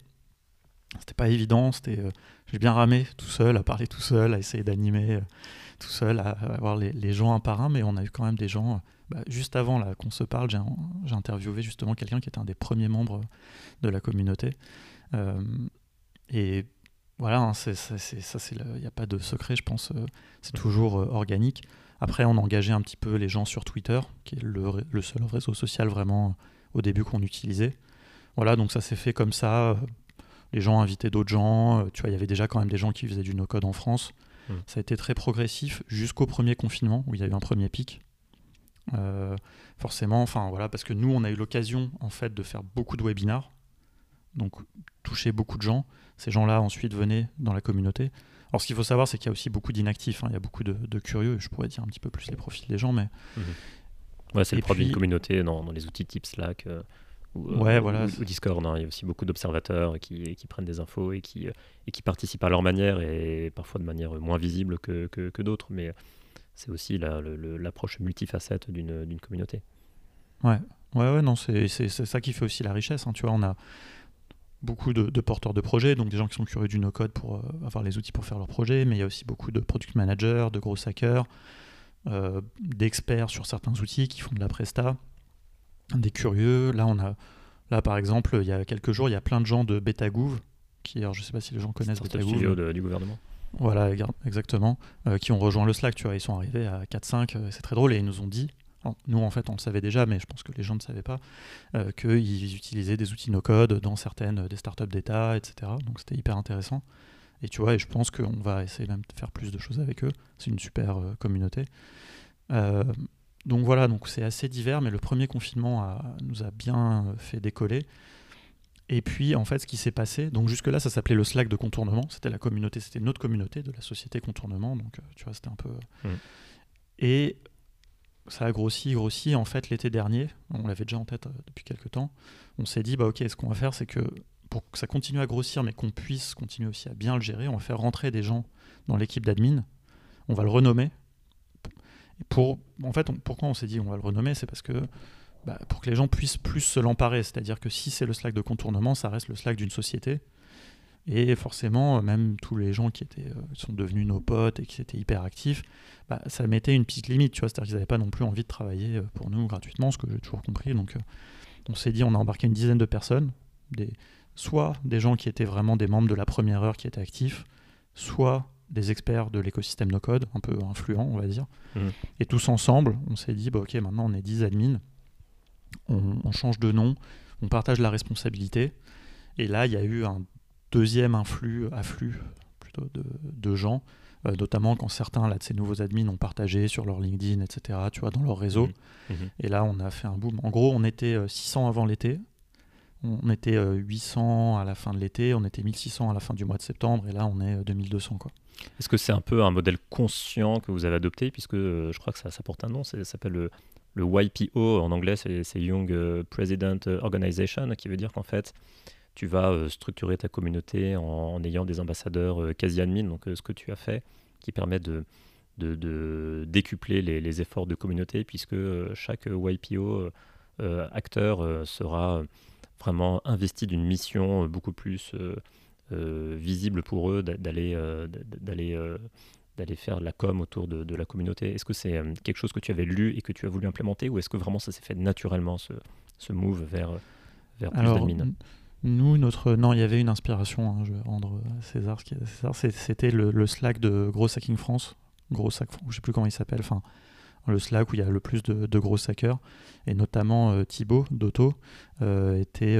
Speaker 2: C'était pas évident, c'était, j'ai bien ramé tout seul, à parler tout seul, à essayer d'animer tout seul, à, avoir les, gens un par un, mais on a eu quand même des gens. Bah, juste avant qu'on se parle, j'ai, interviewé justement quelqu'un qui était un des premiers membres de la communauté. Et voilà, hein, il n'y a pas de secret, je pense, euh, c'est toujours euh, organique. Après, on a engagé un petit peu les gens sur Twitter, qui est le, seul réseau social vraiment euh, au début qu'on utilisait. Voilà, donc ça s'est fait comme ça. Les gens invitaient d'autres gens. Tu vois, il y avait déjà quand même des gens qui faisaient du no-code en France. Mmh. Ça a été très progressif jusqu'au premier confinement, où il y a eu un premier pic. forcément, enfin voilà, parce que nous, on a eu l'occasion en fait de faire beaucoup de webinars, donc toucher beaucoup de gens. Ces gens-là ensuite venaient dans la communauté. Alors ce qu'il faut savoir, c'est qu'il y a aussi beaucoup d'inactifs, hein. il y a beaucoup de, curieux, je pourrais dire un petit peu plus les profils des gens, mais...
Speaker 1: Mhm. Ouais, c'est le produit d'une communauté dans, les outils type Slack euh, ou, euh,
Speaker 2: ouais, voilà.
Speaker 1: ou, Discord. Hein. Il y a aussi beaucoup d'observateurs qui, qui, prennent des infos et qui, et qui participent à leur manière et parfois de manière moins visible que, que, d'autres, mais c'est aussi l'approche multifacette d'une communauté.
Speaker 2: Ouais, ouais, ouais, non, c'est ça qui fait aussi la richesse. Hein. Tu vois, on a, beaucoup de, porteurs de projets, donc des gens qui sont curieux du no-code pour euh, avoir les outils pour faire leur projet, mais il y a aussi beaucoup de product managers, de gros hackers, euh, d'experts sur certains outils qui font de la presta, des curieux. Là, on a, là par exemple, il y a quelques jours, il y a plein de gens de BetaGouv, qui, alors je sais pas si les gens connaissent
Speaker 1: BetaGouv. du gouvernement.
Speaker 2: Voilà, exactement, euh, qui ont rejoint le Slack, tu vois, ils sont arrivés à 4-5, c'est très drôle, et ils nous ont dit, nous, en fait, on le savait déjà, mais je pense que les gens ne savaient pas, euh, qu'ils utilisaient des outils no-code dans certaines euh, des startups d'État, etc. Donc c'était hyper intéressant. Et tu vois, et je pense qu'on va essayer même de faire plus de choses avec eux. C'est une super euh, communauté. Donc voilà, donc c'est assez divers, mais le premier confinement nous a bien fait décoller. Et puis, en fait, ce qui s'est passé, donc jusque-là, ça s'appelait le Slack de contournement. C'était la communauté, c'était notre communauté de la société contournement. Donc, tu vois, c'était un peu. Mmh. Et ça a grossi, grossi. En fait, l'été dernier, on l'avait déjà en tête euh, depuis quelques temps, on s'est dit, bah ok, ce qu'on va faire, c'est que pour que ça continue à grossir, mais qu'on puisse continuer aussi à bien le gérer, on va faire rentrer des gens dans l'équipe d'admin, on va le renommer. Pour, en fait, pourquoi on s'est dit on va le renommer C'est parce que bah, pour que les gens puissent plus se l'emparer. C'est-à-dire que si c'est le Slack de contournement, ça reste le Slack d'une société. Et forcément, même tous les gens qui étaient, euh, sont devenus nos potes et qui étaient hyper actifs, bah, ça mettait une petite limite, tu vois, c'est-à-dire qu'ils n'avaient pas non plus envie de travailler euh, pour nous gratuitement, ce que j'ai toujours compris. Donc, euh, on s'est dit, on a embarqué une dizaine de personnes, soit des gens qui étaient vraiment des membres de la première heure qui étaient actifs, soit des experts de l'écosystème no-code, un peu influents, on va dire. Mmh. Et tous ensemble, on s'est dit, bah, ok, maintenant on est 10 admins, on, change de nom, on partage la responsabilité. Et là, il y a eu un deuxième influx, afflux plutôt de gens euh, notamment quand certains là, de ces nouveaux admins ont partagé sur leur LinkedIn, etc., tu vois, dans leur réseau. Mhm. Mhm. Et là, on a fait un boom. En gros, on était 600 euh, avant l'été, on était 800 euh, à la fin de l'été, on était 1600 à la fin du mois de septembre, et là, on est 2200. Quoi.
Speaker 1: Est-ce que c'est un peu un modèle conscient que vous avez adopté, puisque je crois que ça, porte un nom, ça s'appelle le, le YPO, en anglais, c'est Young President Organization, qui veut dire qu'en fait, tu vas euh, structurer ta communauté en, ayant des ambassadeurs euh, quasi admin, donc euh, ce que tu as fait, qui permet de, de, décupler les, efforts de communauté, puisque chaque YPO acteur sera vraiment investi d'une mission beaucoup plus visible pour eux d'aller d'aller d'aller faire la com autour de, la communauté. Est-ce que c'est quelque chose que tu avais lu et que tu as voulu implémenter ou est-ce que vraiment ça s'est fait naturellement ce, ce move vers, vers plus d'admin?
Speaker 2: nous, notre. Non, il y avait une inspiration, hein, je vais rendre César ce César. C'était le, Slack de Gros Hacking France. Gros Sac, je sais plus comment il s'appelle. Enfin, le Slack où il y a le plus de, gros hackers, et notamment Thibaut d'Auto était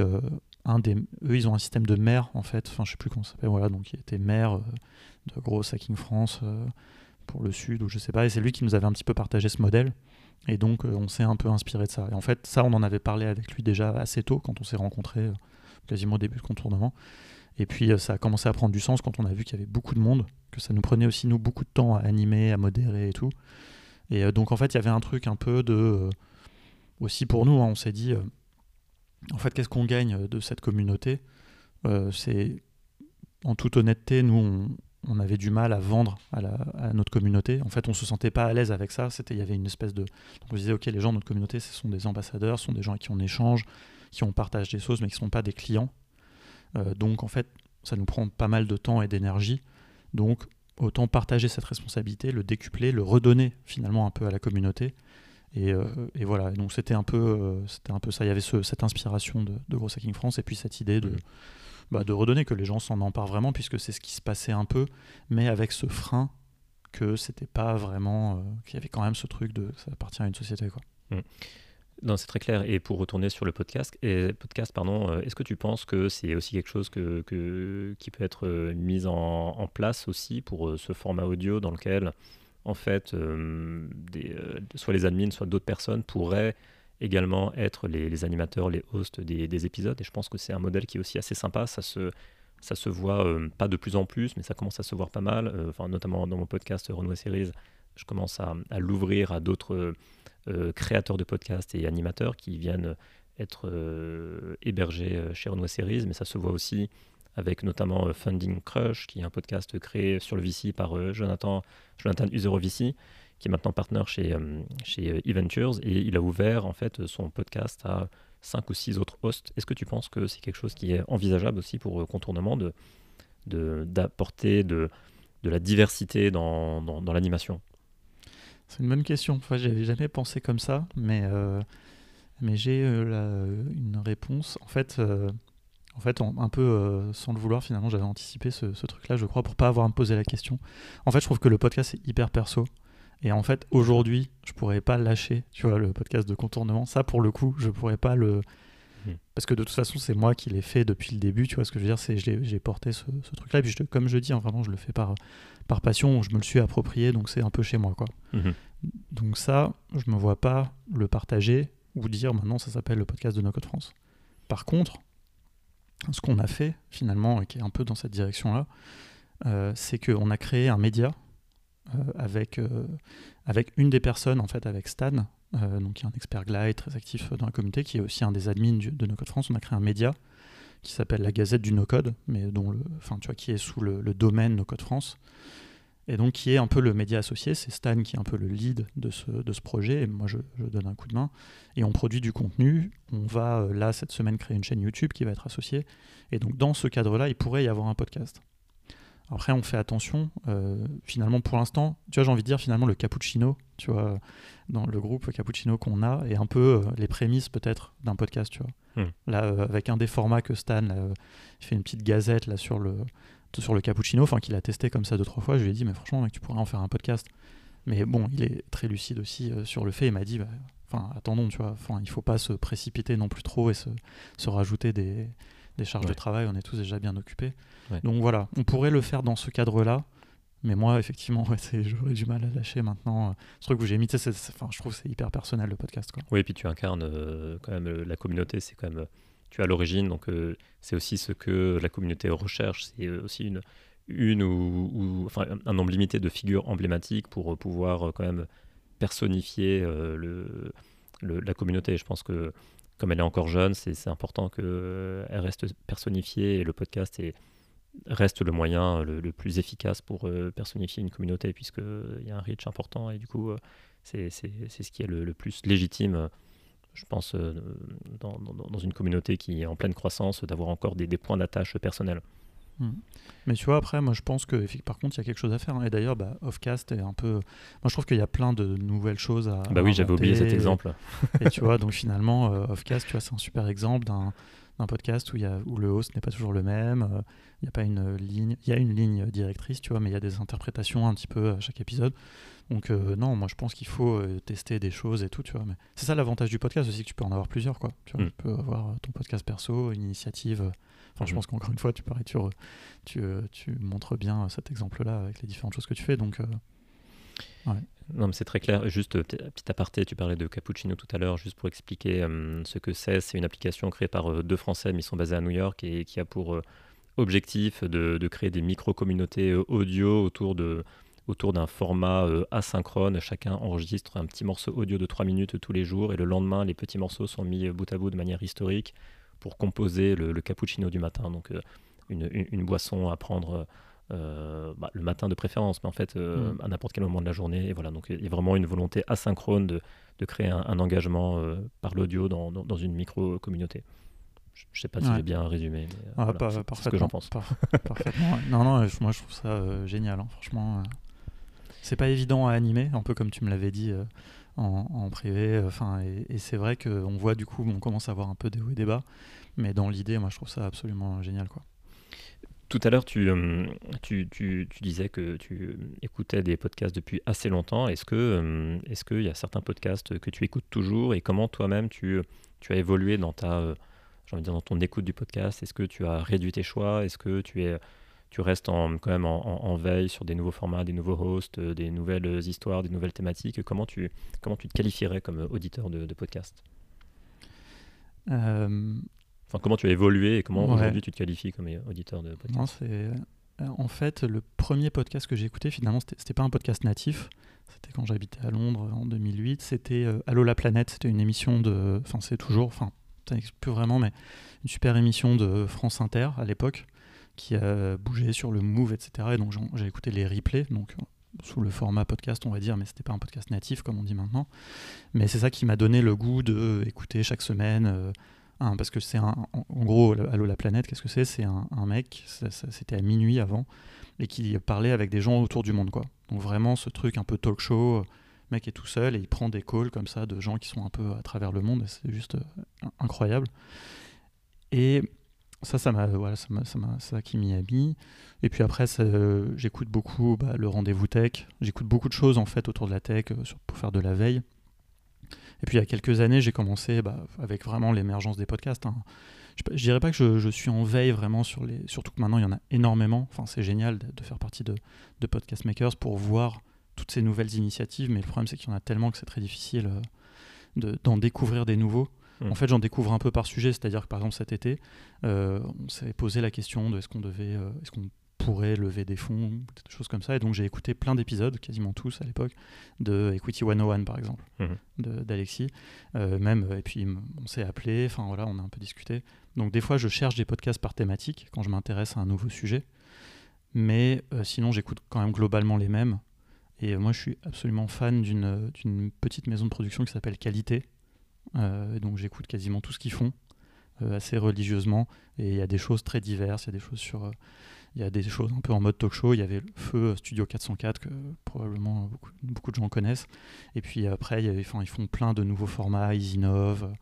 Speaker 2: un des. Eux, ils ont un système de maire en fait, enfin je sais plus comment ça s'appelle, voilà, donc il était maire de gros Hacking France pour le Sud ou je sais pas, et c'est lui qui nous avait un petit peu partagé ce modèle. Et donc, on s'est un peu inspiré de ça. Et en fait, ça, on en avait parlé avec lui déjà assez tôt quand on s'est rencontrés quasiment au début de contournement. Et puis euh, ça a commencé à prendre du sens quand on a vu qu'il y avait beaucoup de monde, que ça nous prenait aussi nous beaucoup de temps à animer, à modérer et tout. Et euh, donc en fait il y avait un truc un peu de... Euh, aussi pour nous, hein, on s'est dit, en fait qu'est-ce qu'on gagne de cette communauté C'est en toute honnêteté, nous on, avait du mal à vendre à, notre communauté. En fait, on se sentait pas à l'aise avec ça. Il y avait une espèce de, on se disait, ok, les gens de notre communauté, ce sont des ambassadeurs, ce sont des gens avec qui on échange, qui on partage des choses, mais qui ne sont pas des clients. Euh, donc en fait, ça nous prend pas mal de temps et d'énergie. Donc autant partager cette responsabilité, le décupler, le redonner finalement un peu à la communauté. Et, euh, voilà, donc c'était un, peu, euh, c'était un peu ça. Il y avait cette inspiration de, de Gros Hacking France et puis cette idée de, bah, de redonner, que les gens s'en emparent vraiment, puisque c'est ce qui se passait un peu, mais avec ce frein que c'était pas vraiment. qu'il y avait quand même ce truc de ça appartient à une société. Quoi. Mmh.
Speaker 1: Non, c'est très clair. Et pour retourner sur le podcast, podcast pardon, euh, est-ce que tu penses que c'est aussi quelque chose que, qui peut être euh, mis en, place aussi pour euh, ce format audio dans lequel, en fait, soit les admins, soit d'autres personnes pourraient également être les, animateurs, les hosts des, épisodes? Et je pense que c'est un modèle qui est aussi assez sympa. Ça se, ça se voit pas de plus en plus, mais ça commence à se voir pas mal. Enfin, notamment dans mon podcast Renault Series, je commence à l'ouvrir à d'autres euh, créateurs de podcasts et animateurs qui viennent être euh, hébergés euh, chez Renault Series, mais ça se voit aussi avec notamment Funding Crush, qui est un podcast créé sur le VC par Jonathan, Jonathan VC, qui est maintenant partenaire chez, eVentures, et il a ouvert en fait son podcast à cinq ou six autres hosts. Est-ce que tu penses que c'est quelque chose qui est envisageable aussi pour Contournement de d'apporter de, la diversité dans l'animation?
Speaker 2: C'est une bonne question. Enfin, j'avais jamais pensé comme ça, mais, euh, mais j'ai euh, une réponse. En fait, euh, en fait un peu sans le vouloir, finalement, j'avais anticipé ce, truc-là, je crois, pour pas avoir à me poser la question. En fait, je trouve que le podcast est hyper perso. Et en fait, aujourd'hui, je pourrais pas lâcher, tu vois, le podcast de contournement. Ça, pour le coup, je pourrais pas le, Mm. Parce que de toute façon, c'est moi qui l'ai fait depuis le début, tu vois ce que je veux dire, c'est j'ai porté ce, truc-là, et puis comme je dis, hein, vraiment, je le fais par, par passion, je me le suis approprié, donc c'est un peu chez moi, quoi. Mm-hmm. Donc ça, je me vois pas le partager ou dire maintenant ça s'appelle le podcast de No Code France. Par contre, ce qu'on a fait finalement, et qui est un peu dans cette direction-là, euh, c'est qu'on a créé un média euh, avec, euh, avec une des personnes, en fait, avec Stan, euh, donc qui est un expert Glide très actif dans la communauté, qui est aussi un des admins de NoCode France. On a créé un média qui s'appelle la Gazette du NoCode, mais dont le, tu qui est sous le, domaine NoCode France. Et donc qui est un peu le média associé, c'est Stan qui est un peu le lead de ce, de ce projet, et moi je, donne un coup de main. Et on produit du contenu, on va euh, là cette semaine créer une chaîne YouTube qui va être associée, et donc dans ce cadre-là, il pourrait y avoir un podcast. Après, on fait attention. Euh, finalement, pour l'instant, tu vois, j'ai envie de dire finalement le cappuccino, tu vois, dans le groupe cappuccino qu'on a, est un peu euh, les prémices peut-être d'un podcast, tu vois. Hmm. Là, euh, avec un des formats que Stan il fait une petite gazette là sur le sur le cappuccino, enfin qu'il a testé comme ça deux trois fois. Je lui ai dit, mais franchement, mec, tu pourrais en faire un podcast. Mais bon, il est très lucide aussi sur le fait. Il m'a dit, bah, enfin, attendons, tu vois, enfin, il faut pas se précipiter non plus trop et se, se rajouter des des charges de travail, on est tous déjà bien occupés. Donc voilà, on pourrait le faire dans ce cadre-là. Mais moi, effectivement, j'aurais du mal à lâcher maintenant. Ce truc que j'ai enfin, je trouve c'est hyper personnel le podcast.
Speaker 1: Oui, et puis tu incarnes euh, quand même la communauté, c'est quand même. Tu as l'origine, donc euh, c'est aussi ce que la communauté recherche. C'est euh, aussi une, une ou, enfin, un nombre limité de figures emblématiques pour pouvoir quand même personnifier le, la communauté. Je pense que comme elle est encore jeune, c'est important qu'elle euh, reste personnifiée et le podcast reste le moyen le, plus efficace pour euh, personnifier une communauté puisqu'il y a un reach important et du coup euh, c'est ce qui est le, plus légitime je pense dans, une communauté qui est en pleine croissance d'avoir encore des, des points d'attache personnels.
Speaker 2: Hmm. Mais tu vois, après, moi je pense que par contre, il y a quelque chose à faire. Hein. Et d'ailleurs, bah, Offcast est un peu. Moi je trouve qu'il y a plein de nouvelles choses à.
Speaker 1: Bah oui, j'avais oublié cet exemple.
Speaker 2: Et tu vois, donc finalement, euh, Offcast, tu vois, c'est un super exemple d'un d'un podcast où, y a, où le host n'est pas toujours le même, il n'y a pas une ligne, il y a une ligne directrice, tu vois, mais il y a des interprétations un petit peu à chaque épisode. Donc non, moi je pense qu'il faut tester des choses et tout, tu vois. Mais c'est ça l'avantage du podcast aussi, que tu peux en avoir plusieurs, quoi. Tu, vois, mm. tu peux avoir ton podcast perso, une initiative Enfin, je mhm. pense qu'encore une fois, tu, parais, tu, tu, euh, tu, montres bien cet exemple-là avec les différentes choses que tu fais. Donc, euh,
Speaker 1: Non, mais c'est très clair. Juste, petit aparté, tu parlais de Cappuccino tout à l'heure, juste pour expliquer euh, ce que c'est. C'est une application créée par deux Français, mais ils sont basés à New York et qui a pour objectif de, créer des micro-communautés audio autour de autour d'un format asynchrone. Chacun enregistre un petit morceau audio de 3 minutes tous les jours et le lendemain, les petits morceaux sont mis bout à bout de manière historique pour composer le, cappuccino du matin. Donc euh, une, boisson à prendre euh, bah, le matin de préférence, mais en fait euh, mm. à n'importe quel moment de la journée. Et voilà, donc il y a vraiment une volonté asynchrone de, de créer un, engagement par l'audio dans, dans, une micro-communauté. Je ne sais pas si j'ai bien résumé. Mais,
Speaker 2: ah, c'est ce que j'en pense. parfaitement. Non, non, moi je trouve ça génial. Hein, franchement, c'est pas évident à animer, un peu comme tu me l'avais dit en, privé. Enfin, et, c'est vrai qu'on voit du coup, on commence à avoir un peu des hauts et des bas, mais dans l'idée, moi, je trouve ça absolument génial, quoi.
Speaker 1: Tout à l'heure, tu, euh, tu, tu, tu, disais que tu écoutais des podcasts depuis assez longtemps. Est-ce que euh, est-ce qu'il y a certains podcasts que tu écoutes toujours et comment toi-même tu, tu as évolué dans ta euh, envie dire dans ton écoute du podcast? Est-ce que tu as réduit tes choix? Est-ce que tu es tu restes en, quand même en, veille sur des nouveaux formats, des nouveaux hosts, euh, des nouvelles histoires, des nouvelles thématiques? Comment tu, comment tu te qualifierais comme auditeur de, podcast? Euh, Enfin, comment tu as évolué et comment aujourd'hui tu te qualifies comme auditeur de podcast
Speaker 2: euh, En fait, le premier podcast que j'ai écouté, finalement, c'était pas un podcast natif. C'était quand j'habitais à Londres en 2008. C'était Allo la planète. C'était une émission de. Enfin, c'est toujours. Enfin, ça n'existe plus vraiment, mais une super émission de France Inter à l'époque qui a bougé sur le Move, etc. Et donc j'ai écouté les replays, donc sous le format podcast, on va dire, mais c'était pas un podcast natif comme on dit maintenant. Mais c'est ça qui m'a donné le goût de écouter chaque semaine. Euh, parce que c'est un, en gros, Allo la planète, qu'est-ce que c'est? C'est un, mec, c'était à minuit avant, et qui parlait avec des gens autour du monde, quoi. Donc vraiment ce truc un peu talk show, le mec est tout seul et il prend des calls comme ça de gens qui sont un peu à travers le monde, et c'est juste euh, incroyable. Et ça, ça m'a, voilà, ça, ça, ça qui m'y a mis. Et puis après, j'écoute beaucoup bah, le rendez-vous tech. J'écoute beaucoup de choses en fait autour de la tech euh, pour faire de la veille. Et puis il y a quelques années, j'ai commencé bah, avec vraiment l'émergence des podcasts. Hein. Je, ne dirais pas que je, suis en veille vraiment sur les. Surtout que maintenant il y en a énormément. Enfin, c'est génial de, faire partie de, de, Podcast Makers pour voir toutes ces nouvelles initiatives. Mais le problème, c'est qu'il y en a tellement que c'est très difficile euh, d'en découvrir des nouveaux. En hmm. fait, j'en découvre un peu par sujet, c'est-à-dire que par exemple cet été, euh, on s'est posé la question de est-ce qu'on devait, euh, est-ce qu'on pourrait lever des fonds, des choses comme ça. Et donc j'ai écouté plein d'épisodes, quasiment tous à l'époque, de Equity 101 par exemple, hmm. d'Alexis. Euh, même, et puis on s'est appelé, enfin voilà, on a un peu discuté. Donc des fois je cherche des podcasts par thématique quand je m'intéresse à un nouveau sujet. Mais sinon j'écoute quand même globalement les mêmes. Et moi je suis absolument fan d'une petite maison de production qui s'appelle Qualité, euh, donc j'écoute quasiment tout ce qu'ils font euh, assez religieusement et il y a des choses très diverses, il y a des choses sur euh, il y a des choses un peu en mode talk show. Il y avait le Feu Studio 404 que probablement beaucoup, de gens connaissent. Et puis après, il y enfin, ils font plein de nouveaux formats, ils innovent.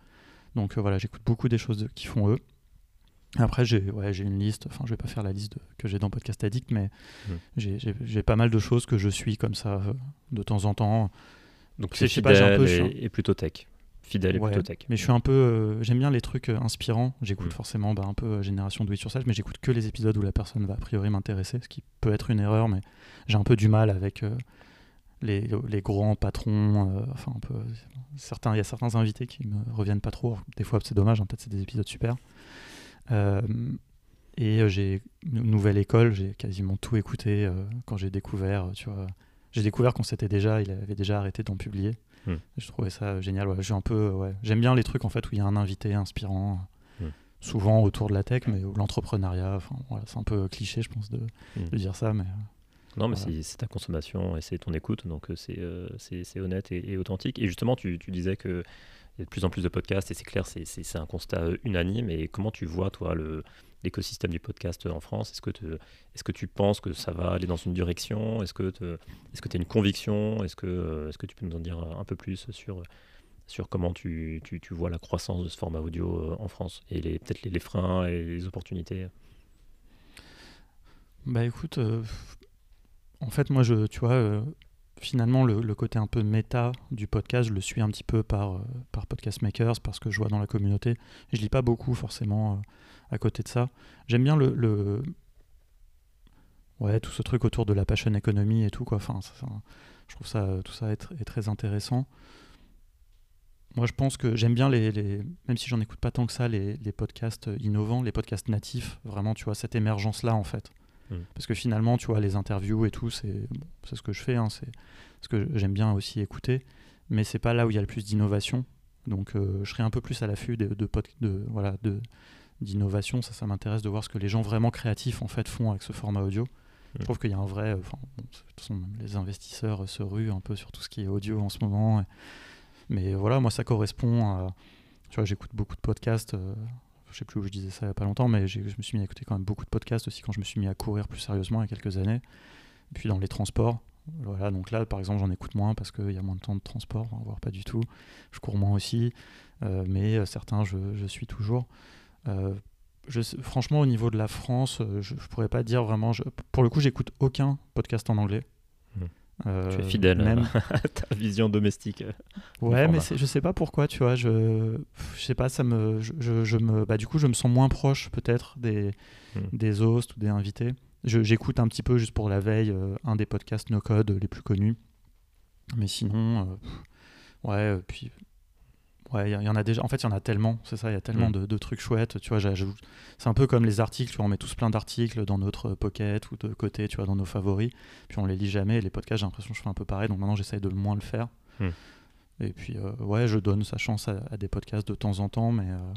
Speaker 2: Donc voilà, j'écoute beaucoup des choses qu'ils font eux. Après, j'ai ouais, une liste, enfin, je vais pas faire la liste que j'ai dans Podcast Addict, mais j'ai pas mal de choses que je suis comme ça de temps en temps.
Speaker 1: Donc c'est fidèle pas, un peu, et, et plutôt tech fidèle et plutôt tech.
Speaker 2: Mais je suis un peu, euh, j'aime bien les trucs euh, inspirants. J'écoute mm. forcément bah, un peu euh, génération do it yourself, mais j'écoute que les épisodes où la personne va a priori m'intéresser, ce qui peut être une erreur, mais j'ai un peu du mal avec les, les, grands patrons. enfin, un peu, certains, il y a certains invités qui me reviennent pas trop. Des fois, c'est dommage. Hein, peut-être c'est des épisodes super. et j'ai une nouvelle école. J'ai quasiment tout écouté quand j'ai découvert. Tu vois, j'ai découvert qu'on s'était déjà, il avait déjà arrêté d'en publier. Hmm. Je trouvais ça génial. Ouais. un peu, ouais. J'aime bien les trucs en fait où il y a un invité inspirant, hmm. souvent autour de la tech, mais l'entrepreneuriat. Voilà, c'est un peu cliché, je pense, de, de dire ça, mais. Euh,
Speaker 1: non, mais c'est ta consommation et c'est ton écoute, donc euh, euh, c'est honnête et, authentique. Et justement, tu, tu disais que il y a de plus en plus de podcasts et c'est clair, c'est un constat unanime. Et comment tu vois, toi, l'écosystème du podcast en France? Est-ce que, est que tu penses que ça va aller dans une direction? Est-ce que tu as une conviction? Est-ce que, est que tu peux nous en dire un peu plus sur sur comment tu, tu, tu, vois la croissance de ce format audio en France? Et peut-être les, les, freins et les opportunités?
Speaker 2: Bah écoute, en fait, moi, je, tu vois, finalement, le, côté un peu méta du podcast, je le suis un petit peu par, par Podcast Makers, parce que je vois dans la communauté. Je lis pas beaucoup, forcément, à côté de ça. J'aime bien le, Ouais, tout ce truc autour de la passion economy et tout, quoi. Enfin, je trouve ça, tout ça est, très intéressant. Moi, je pense que j'aime bien les, même si j'en écoute pas tant que ça, les, les, podcasts innovants, les podcasts natifs, vraiment, tu vois, cette émergence-là, en fait. Mm. Parce que finalement, tu vois, les interviews et tout, c'est bon, ce que je fais, hein, c'est ce que j'aime bien aussi écouter, mais c'est pas là où il y a le plus d'innovation. Donc, euh, je serais un peu plus à l'affût de, de, de, voilà, de d'innovation. Ça, ça m'intéresse de voir ce que les gens vraiment créatifs en fait font avec ce format audio. Je mm. trouve qu'il y a un vrai. Enfin, de toute façon, les investisseurs se ruent un peu sur tout ce qui est audio en ce moment. mais voilà, moi, ça correspond à. Tu vois, j'écoute beaucoup de podcasts. Euh, je sais plus où je disais ça il n'y a pas longtemps, mais je me suis mis à écouter quand même beaucoup de podcasts aussi quand je me suis mis à courir plus sérieusement il y a quelques années. Et puis dans les transports. Voilà, donc là, par exemple, j'en écoute moins parce qu'il y a moins de temps de transport, voire pas du tout. Je cours moins aussi, euh, mais euh, certains, je, je suis toujours franchement, au niveau de la France, euh, je, ne pourrais pas dire vraiment. pour le coup, j'écoute aucun podcast en anglais.
Speaker 1: Euh, tu es fidèle même... à ta vision domestique. Euh,
Speaker 2: ouais, mais je sais pas pourquoi, tu vois. Je, je sais pas, ça me, je, me, bah, du coup, je me sens moins proche peut-être des, hmm. des hosts ou des invités. J'écoute un petit peu juste pour la veille un des podcasts no code les plus connus, mais sinon, ouais, puis Ouais, il y, en a déjà. En fait, il y en a tellement. C'est ça, il y a tellement mm. de, trucs chouettes. Tu vois, c'est un peu comme les articles. Tu vois, on met tous plein d'articles dans notre pocket ou de côté, tu vois, dans nos favoris. Puis on les lit jamais. les podcasts, j'ai l'impression que je fais un peu pareil. Donc maintenant, j'essaye de le moins le faire. Mm. Et puis, euh, ouais, je donne sa chance à, des podcasts de temps en temps, mais. Euh,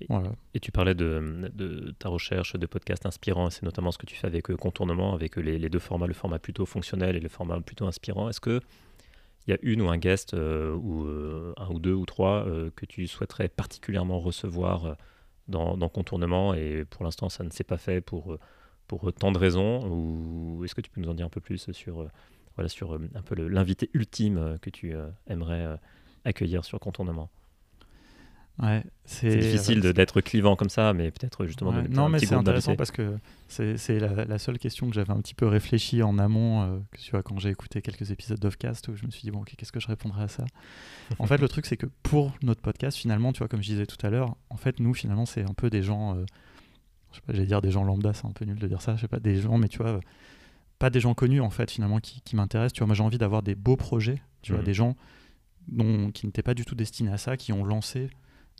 Speaker 1: et, voilà. et, tu parlais de, de, ta recherche de podcasts inspirants, c'est notamment ce que tu fais avec euh, Contournement, avec les, les, deux formats, le format plutôt fonctionnel et le format plutôt inspirant. Est-ce que il y a une ou un guest, euh, ou euh, un ou deux ou trois, euh, que tu souhaiterais particulièrement recevoir dans, Contournement, et pour l'instant ça ne s'est pas fait pour, pour tant de raisons, ou est-ce que tu peux nous en dire un peu plus sur, sur un peu l'invité ultime que tu aimerais accueillir sur Contournement c'est difficile d'être clivant comme ça, mais peut-être justement.
Speaker 2: non, mais c'est intéressant parce que c'est la, seule question que j'avais un petit peu réfléchi en amont, euh, que, tu vois, quand j'ai écouté quelques épisodes d'Ofcast, où je me suis dit, bon, qu'est-ce que je répondrais à ça? En fait, le truc, c'est que pour notre podcast, finalement, tu vois, comme je disais tout à l'heure, en fait, nous, finalement, c'est un peu des gens, euh, je sais pas, j'allais dire des gens lambda, c'est un peu nul de dire ça, je sais pas, des gens, mais tu vois, pas des gens connus, en fait, finalement, qui, qui m'intéressent. Tu vois, moi, j'ai envie d'avoir des beaux projets, tu vois, mmh. des gens dont, qui n'étaient pas du tout destinés à ça, qui ont lancé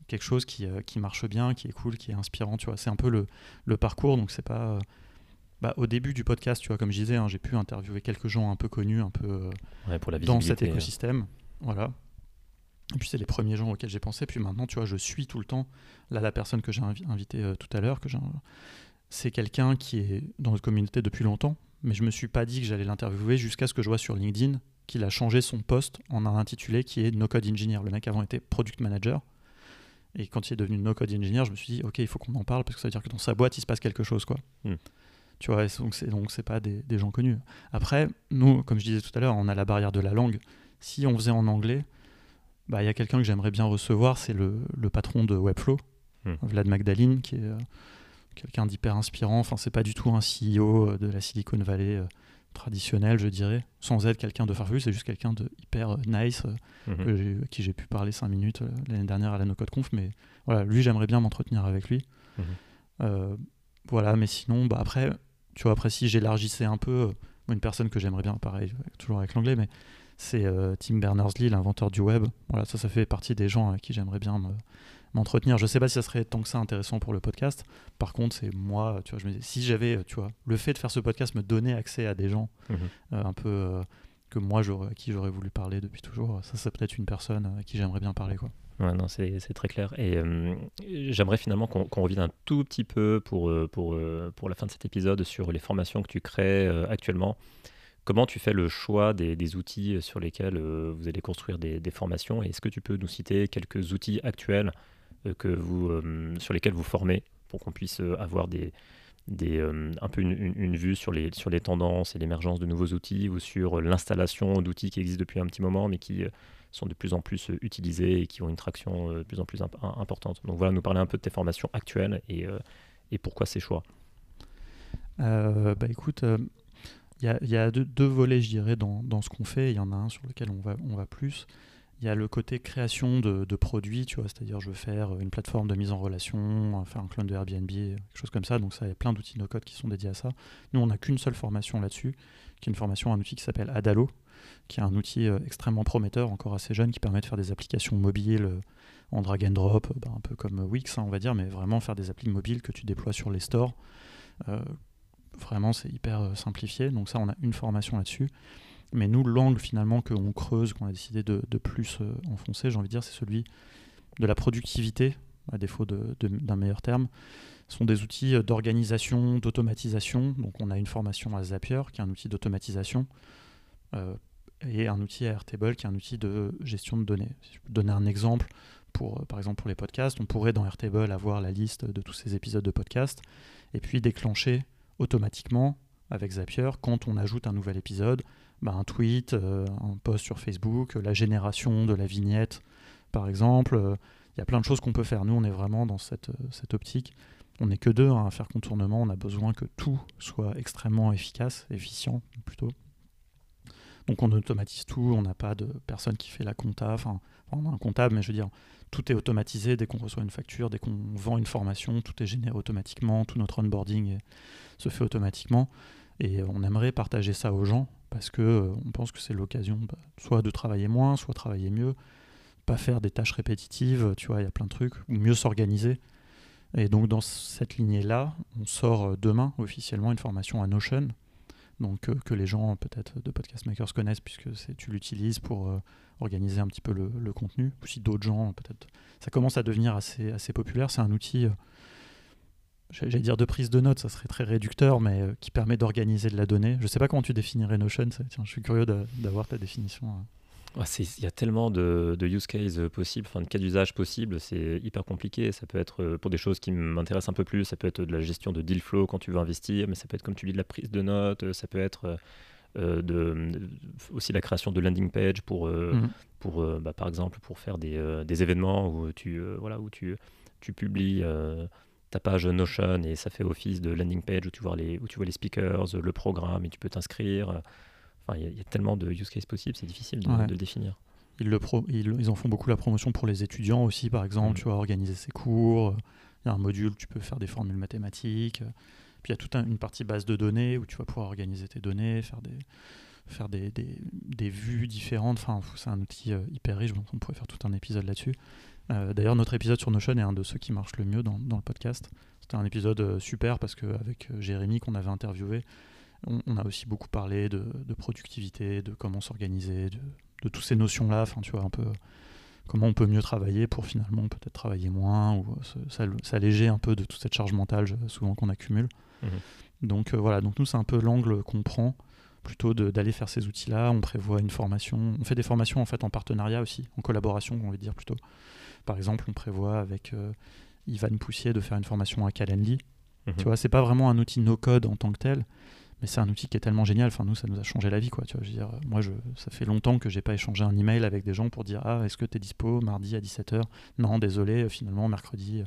Speaker 2: quelque chose qui, euh, qui, marche bien, qui est cool, qui est inspirant, tu vois. C'est un peu le, le parcours, donc c'est pas... Euh, bah, au début du podcast, tu vois, comme je disais, hein, j'ai pu interviewer quelques gens un peu connus, un peu
Speaker 1: euh, pour la
Speaker 2: dans cet écosystème. Voilà. Et puis c'est les premiers gens auxquels j'ai pensé. Puis maintenant, tu vois, je suis tout le temps. Là, la personne que j'ai invitée tout à l'heure, que c'est quelqu'un qui est dans notre communauté depuis longtemps, mais je me suis pas dit que j'allais l'interviewer jusqu'à ce que je vois sur LinkedIn qu'il a changé son poste en un intitulé qui est No Code Engineer. Le mec avant était Product Manager. Et quand il est devenu no-code engineer, je me suis dit, ok, il faut qu'on en parle parce que ça veut dire que dans sa boîte, il se passe quelque chose. quoi. Hmm. Tu vois, donc c'est donc c'est pas des, des, gens connus. Après, nous, comme je disais tout à l'heure, on a la barrière de la langue. Si on faisait en anglais, bah il y a quelqu'un que j'aimerais bien recevoir, c'est le, le, patron de Webflow, hmm. Vlad Magdalene, qui est euh, quelqu'un d'hyper inspirant. Enfin, c'est pas du tout un CEO euh, de la Silicon Valley. Euh, traditionnel, je dirais, sans être quelqu'un de farfelu, c'est juste quelqu'un de hyper euh, nice, euh, mhm. à qui j'ai pu parler 5 minutes euh, l'année dernière à la No Code Conf, mais voilà, lui j'aimerais bien m'entretenir avec lui. Mhm. voilà, mais sinon, bah après, tu vois, après si j'élargissais un peu, une personne que j'aimerais bien, pareil, toujours avec l'anglais, mais c'est Tim Berners-Lee, l'inventeur du web. Voilà, ça, ça fait partie des gens à qui j'aimerais bien me, m'entretenir. Je sais pas si ça serait tant que ça intéressant pour le podcast. Par contre, c'est moi, tu vois, je me dis, si j'avais, tu vois, le fait de faire ce podcast me donnait accès à des gens mhm. euh, un peu euh, que moi, à qui j'aurais voulu parler depuis toujours, ça, c'est peut-être une personne à qui j'aimerais bien parler, quoi.
Speaker 1: Ouais, non, c'est très clair. Et euh, j'aimerais finalement qu'on revienne un tout petit peu pour, pour, pour la fin de cet épisode sur les formations que tu crées actuellement. Comment tu fais le choix des, des outils sur lesquels vous allez construire des, des formations? Est-ce que tu peux nous citer quelques outils actuels euh, que vous, euh, sur lesquels vous formez pour qu'on puisse euh, avoir des, des, un peu une, vue sur les, sur les tendances et l'émergence de nouveaux outils ou sur l'installation d'outils qui existent depuis un petit moment mais qui sont de plus en plus utilisés et qui ont une traction de plus en plus importante. Donc voilà, nous parler un peu de tes formations actuelles et, et pourquoi ces choix.
Speaker 2: bah écoute, il y a, deux, volets, je dirais, dans, dans ce qu'on fait. Il y en a un sur lequel on va, on va plus. Il y a le côté création de, produits, tu vois, c'est-à-dire je veux faire une plateforme de mise en relation, faire un clone de Airbnb, quelque chose comme ça. Donc ça, il y a plein d'outils no-code qui sont dédiés à ça. Nous, on n'a qu'une seule formation là-dessus, qui est une formation, un outil qui s'appelle Adalo, qui est un outil euh, extrêmement prometteur, encore assez jeune, qui permet de faire des applications mobiles euh, en drag and drop, bah, un peu comme Wix, hein, on va dire, mais vraiment faire des applis mobiles que tu déploies sur les stores. Euh, Vraiment, c'est hyper euh, simplifié. Donc ça, on a une formation là-dessus. Mais nous, l'angle finalement qu'on creuse, qu'on a décidé de, plus euh, enfoncer, j'ai envie de dire, c'est celui de la productivité, à défaut d'un meilleur terme. Ce sont des outils euh, d'organisation, d'automatisation. Donc on a une formation à Zapier, qui est un outil d'automatisation, et un outil à Airtable, qui est un outil de gestion de données. Si je peux donner un exemple, pour, par exemple pour les podcasts, on pourrait dans Airtable avoir la liste de tous ces épisodes de podcast, et puis déclencher automatiquement avec Zapier quand on ajoute un nouvel épisode, bah, un tweet, euh, un post sur Facebook, la génération de la vignette par exemple. Euh, il y a plein de choses qu'on peut faire. Nous, on est vraiment dans cette, euh, cette optique. On n'est que deux hein, à faire contournement. On a besoin que tout soit extrêmement efficace, efficient plutôt. Donc on automatise tout. On n'a pas de personne qui fait la compta. Enfin, on a un comptable, mais je veux dire, tout est automatisé. Dès qu'on reçoit une facture, dès qu'on vend une formation, tout est généré automatiquement. Tout notre onboarding se fait automatiquement. Et on aimerait partager ça aux gens parce que euh, on pense que c'est l'occasion bah, soit de travailler moins, soit travailler mieux, pas faire des tâches répétitives, tu vois, il y a plein de trucs, ou mieux s'organiser. Et donc dans cette lignée-là, on sort euh, demain officiellement une formation à Notion, donc euh, que les gens peut-être de Podcast Makers connaissent puisque tu l'utilises pour organiser un petit peu le, contenu. Ou si d'autres gens peut-être, ça commence à devenir assez populaire. C'est un outil j'allais dire de prise de notes, ça serait très réducteur, mais euh, qui permet d'organiser de la donnée. Je ne sais pas comment tu définirais Notion, tiens, je suis curieux d'avoir ta définition.
Speaker 1: Hein. Il y a tellement de, use cases possibles, enfin de cas d'usage possibles, c'est hyper compliqué. Ça peut être euh, pour des choses qui m'intéressent un peu plus, ça peut être de la gestion de deal flow quand tu veux investir, mais ça peut être comme tu dis de la prise de notes, ça peut être euh, de, aussi la création de landing page pour, mmh. pour bah, par exemple pour faire des, des, événements où tu, voilà, où tu, tu publies ta page Notion et ça fait office de landing page où tu vois les, où tu vois les speakers, le programme et tu peux t'inscrire. Enfin, il y, a tellement de use cases possibles, c'est difficile de, le définir.
Speaker 2: Ils, le pro, ils, en font beaucoup la promotion pour les étudiants aussi, par exemple, mm. tu vois, organiser ses cours. Il y a un module où tu peux faire des formules mathématiques. Puis il y a toute une partie base de données où tu vas pouvoir organiser tes données, faire des, faire des, des, des vues différentes. Enfin, c'est un outil euh, hyper riche, donc on pourrait faire tout un épisode là-dessus. Euh, d'ailleurs, notre épisode sur Notion est un de ceux qui marche le mieux dans, le podcast. C'était un épisode euh, super parce qu'avec euh, Jérémy qu'on avait interviewé, on, a aussi beaucoup parlé de, productivité, de comment s'organiser, de, de toutes ces notions-là. Enfin, tu vois, un peu comment on peut mieux travailler pour finalement peut-être travailler moins ou s'alléger un peu de toute cette charge mentale souvent qu'on accumule. Mmh. Donc voilà, donc nous c'est un peu l'angle qu'on prend plutôt d'aller faire ces outils-là. On prévoit une formation, on fait des formations en fait en partenariat aussi, en collaboration on va dire plutôt. Par exemple, on prévoit avec euh, Ivan Poussier de faire une formation à Calendly. Mhm. Tu vois, c'est pas vraiment un outil no-code en tant que tel, mais c'est un outil qui est tellement génial. Enfin, nous, ça nous a changé la vie, quoi. Tu vois, je veux dire, moi, je, ça fait longtemps que j'ai pas échangé un email avec des gens pour dire Ah, est-ce que tu es dispo mardi à 17h Non, désolé, finalement, mercredi. Euh,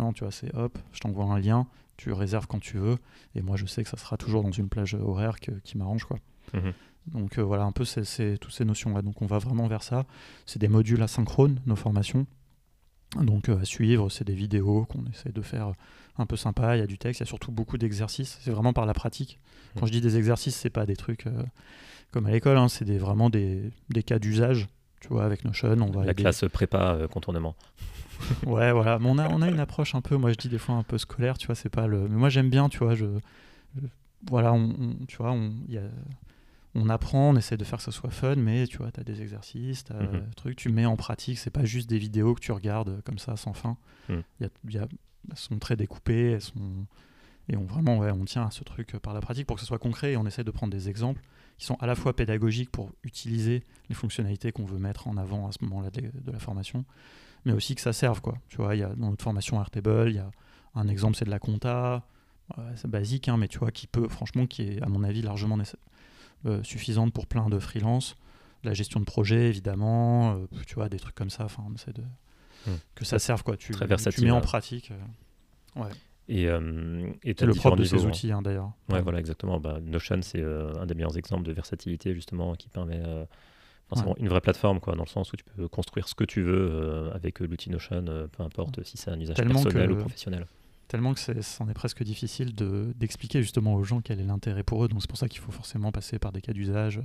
Speaker 2: non, tu vois, c'est hop, je t'envoie un lien, tu réserves quand tu veux, et moi, je sais que ça sera toujours dans une plage horaire qui m'arrange, quoi. Mhm. Donc euh, voilà, un peu c'est toutes ces notions-là. Donc on va vraiment vers ça. C'est des modules asynchrones, nos formations. Donc euh, à suivre, c'est des vidéos qu'on essaie de faire un peu sympa, il y a du texte, il y a surtout beaucoup d'exercices, c'est vraiment par la pratique. Quand je dis des exercices, c'est pas des trucs euh, comme à l'école, hein, c'est vraiment des, cas d'usage, tu vois, avec Notion. On va
Speaker 1: la classe prépa euh, contournement.
Speaker 2: ouais, voilà, mais on a, on a une approche un peu, moi je dis des fois un peu scolaire, tu vois, c'est pas le... Mais moi j'aime bien, tu vois, je... voilà, on, tu vois, il y a on apprend, on essaie de faire que ça soit fun, mais tu vois, tu as des exercices, tu mhm. trucs, tu mets en pratique, c'est pas juste des vidéos que tu regardes comme ça sans fin. Mhm. elles sont très découpées, elles sont, et on vraiment, ouais, on tient à ce truc par la pratique pour que ce soit concret et on essaie de prendre des exemples qui sont à la fois pédagogiques pour utiliser les fonctionnalités qu'on veut mettre en avant à ce moment-là de, la formation, mais aussi que ça serve, quoi. Tu vois, il y a dans notre formation Airtable, il y a un exemple, c'est de la compta, c'est basique, hein, mais tu vois, qui peut, franchement, qui est, à mon avis, largement euh, suffisante pour plein de freelance. La gestion de projet, évidemment, euh, tu vois, des trucs comme ça. Enfin, on de hmm. que ça serve, quoi. Tu, tu mets en pratique. ouais.
Speaker 1: Et, euh,
Speaker 2: c'est le propre de ces hein. outils, hein, d'ailleurs.
Speaker 1: Ouais, voilà, exactement. Bah, Notion, c'est un des meilleurs exemples de versatilité, justement, qui permet. une vraie plateforme, quoi, dans le sens où tu peux construire ce que tu veux avec l'outil Notion, peu importe si c'est un usage personnel ou professionnel
Speaker 2: tellement que c'en est, presque difficile d'expliquer justement aux gens quel est l'intérêt pour eux. Donc c'est pour ça qu'il faut forcément passer par des cas d'usage.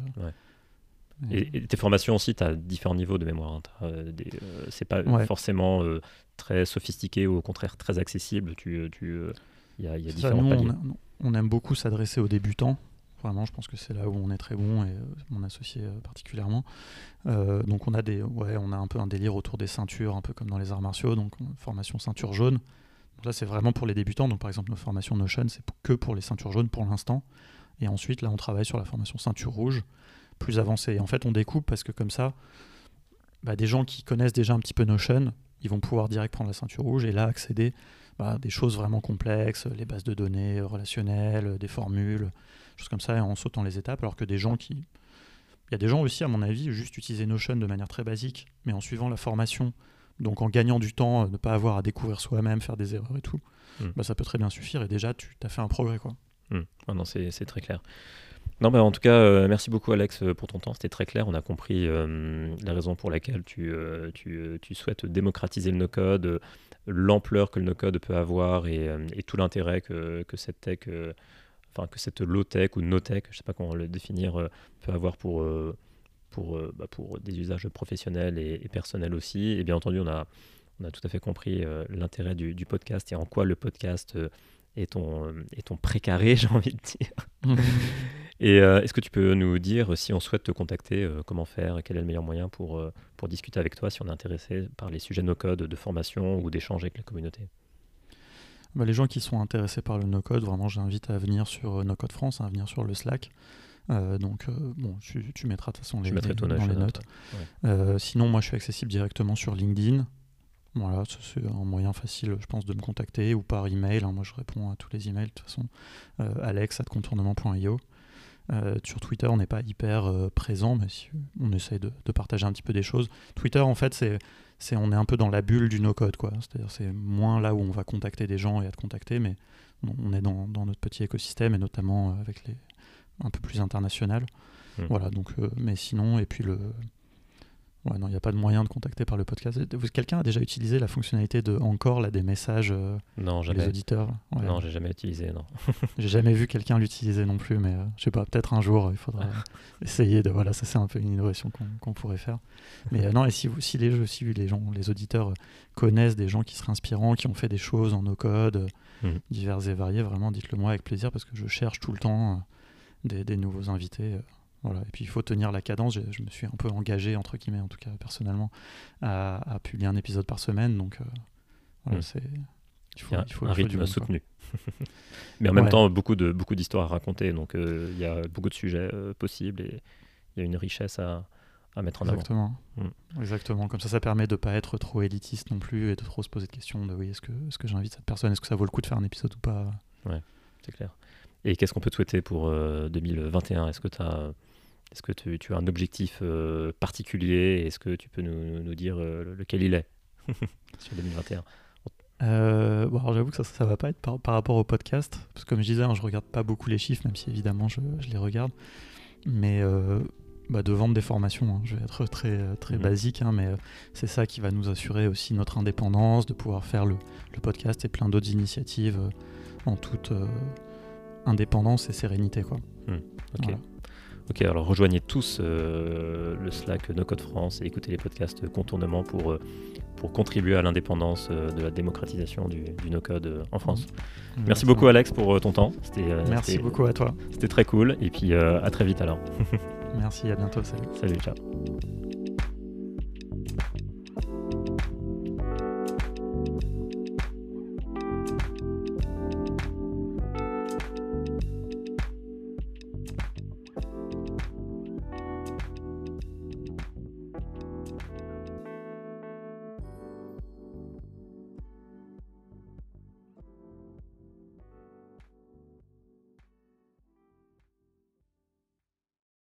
Speaker 1: Et, tes formations aussi, tu as différents niveaux de mémoire. Hein. Euh, euh, c'est pas forcément euh, très sophistiqué ou au contraire très accessible. Tu, tu, y a, y a différents
Speaker 2: nous, on, aime beaucoup s'adresser aux débutants. Vraiment, je pense que c'est là où on est très bon et mon associé particulièrement. donc on a des, ouais, on a un peu un délire autour des ceintures, un peu comme dans les arts martiaux. Donc formation ceinture jaune là, c'est vraiment pour les débutants. Donc, par exemple, nos formations Notion, c'est que pour les ceintures jaunes pour l'instant. Et ensuite, là, on travaille sur la formation ceinture rouge, plus avancée. Et en fait, on découpe parce que comme ça, bah, des gens qui connaissent déjà un petit peu Notion, ils vont pouvoir direct prendre la ceinture rouge et là accéder à bah, des choses vraiment complexes, les bases de données relationnelles, des formules, choses comme ça, en sautant les étapes. Alors que des gens qui. Il y a des gens aussi, à mon avis, juste utiliser Notion de manière très basique, mais en suivant la formation donc en gagnant du temps, euh, ne pas avoir à découvrir soi-même, faire des erreurs et tout, hmm. bah, ça peut très bien suffire et déjà tu as fait un progrès. quoi.
Speaker 1: Hmm. Ah non, c'est très clair. Non, bah, en tout cas, euh, merci beaucoup Alex euh, pour ton temps, c'était très clair. On a compris la raison pour laquelle tu, tu, tu, souhaites démocratiser le no-code, l'ampleur que le no-code peut avoir et, et tout l'intérêt que, que, cette tech, enfin que cette low-tech ou no-tech, je sais pas comment le définir, peut avoir pour pour, euh, bah, pour des usages professionnels et, personnels aussi. Et bien entendu, on a, on a tout à fait compris euh, l'intérêt du, podcast et en quoi le podcast euh, est, ton, est ton précaré, j'ai envie de dire. et est-ce que tu peux nous dire si on souhaite te contacter, comment faire, quel est le meilleur moyen pour, pour discuter avec toi si on est intéressé par les sujets no-code de formation ou d'échange avec la communauté?
Speaker 2: Bah, les gens qui sont intéressés par le no-code, vraiment, j'invite à venir sur No Code France, à venir sur le Slack. Euh, donc, euh, bon, tu, mettras de toute façon les, dans les notes. Euh, sinon, moi, je suis accessible directement sur LinkedIn. Voilà, c'est un moyen facile, je pense, de me contacter ou par email. Hein. moi, je réponds à tous les emails de toute façon. alex.contournement.io. sur Twitter, on n'est pas hyper présent, mais si on essaye de, partager un petit peu des choses. Twitter, en fait, c'est, c'est on est un peu dans la bulle du no-code, quoi. C'est-à-dire, c'est moins là où on va contacter des gens et être contacté, mais on est dans, dans notre petit écosystème et notamment avec les, un peu plus international. Hmm. Voilà, donc, euh, mais sinon, et puis le. Ouais, non, il n'y a pas de moyen de contacter par le podcast. Quelqu'un a déjà utilisé la fonctionnalité de encore là, des messages euh,
Speaker 1: non, jamais.
Speaker 2: les auditeurs
Speaker 1: Non, j'ai jamais utilisé, non.
Speaker 2: j'ai jamais vu quelqu'un l'utiliser non plus, mais euh, je sais pas, peut-être un jour il faudra essayer de. Voilà, ça c'est un peu une innovation qu'on pourrait faire. Mais non, et si, vous, si, les, si les gens, les auditeurs connaissent des gens qui seraient inspirants, qui ont fait des choses en no-code, hmm. diverses et variées, vraiment dites-le moi avec plaisir parce que je cherche tout le temps des, nouveaux invités. Euh, voilà. Et puis il faut tenir la cadence. Je, me suis un peu engagé, entre guillemets, en tout cas personnellement, à, publier un épisode par semaine. Donc euh, voilà, hmm. c'est.
Speaker 1: Il faut, il faut, un rythme soutenu. Mais en même temps, beaucoup de beaucoup d'histoires à raconter. Donc euh, il y a beaucoup de sujets possibles et il y a une richesse à, à mettre en
Speaker 2: Exactement. avant. Hmm. Exactement. Comme ça, ça permet de ne pas être trop élitiste non plus et de trop se poser de questions de oui, est-ce que, est -ce que j'invite cette personne? Est-ce que ça vaut le coup de faire un épisode ou pas?
Speaker 1: Ouais, c'est clair. Et qu'est-ce qu'on peut te souhaiter pour 2021 euh, Est-ce que, as, est-ce que tu, as un objectif euh, particulier? Est-ce que tu peux nous, dire euh, lequel il est sur 2021
Speaker 2: bon, alors j'avoue que ça, ça va pas être par, rapport au podcast, parce que comme je disais, hein, je regarde pas beaucoup les chiffres, même si évidemment je, les regarde. Mais bah, de vendre des formations, hein, je vais être très, très mhm. basique, hein, mais c'est ça qui va nous assurer aussi notre indépendance, de pouvoir faire le, le podcast et plein d'autres initiatives en toute indépendance et sérénité. Quoi.
Speaker 1: Hmm, ok. Ok, alors rejoignez tous euh, le Slack No Code France et écoutez les podcasts Contournement pour, euh, pour contribuer à l'indépendance euh, de la démocratisation du, du no code en France. Hmm. Merci beaucoup Alex pour ton temps.
Speaker 2: Merci beaucoup à toi.
Speaker 1: C'était très cool et puis à très vite alors.
Speaker 2: Merci, à bientôt. Salut.
Speaker 1: Salut, ciao.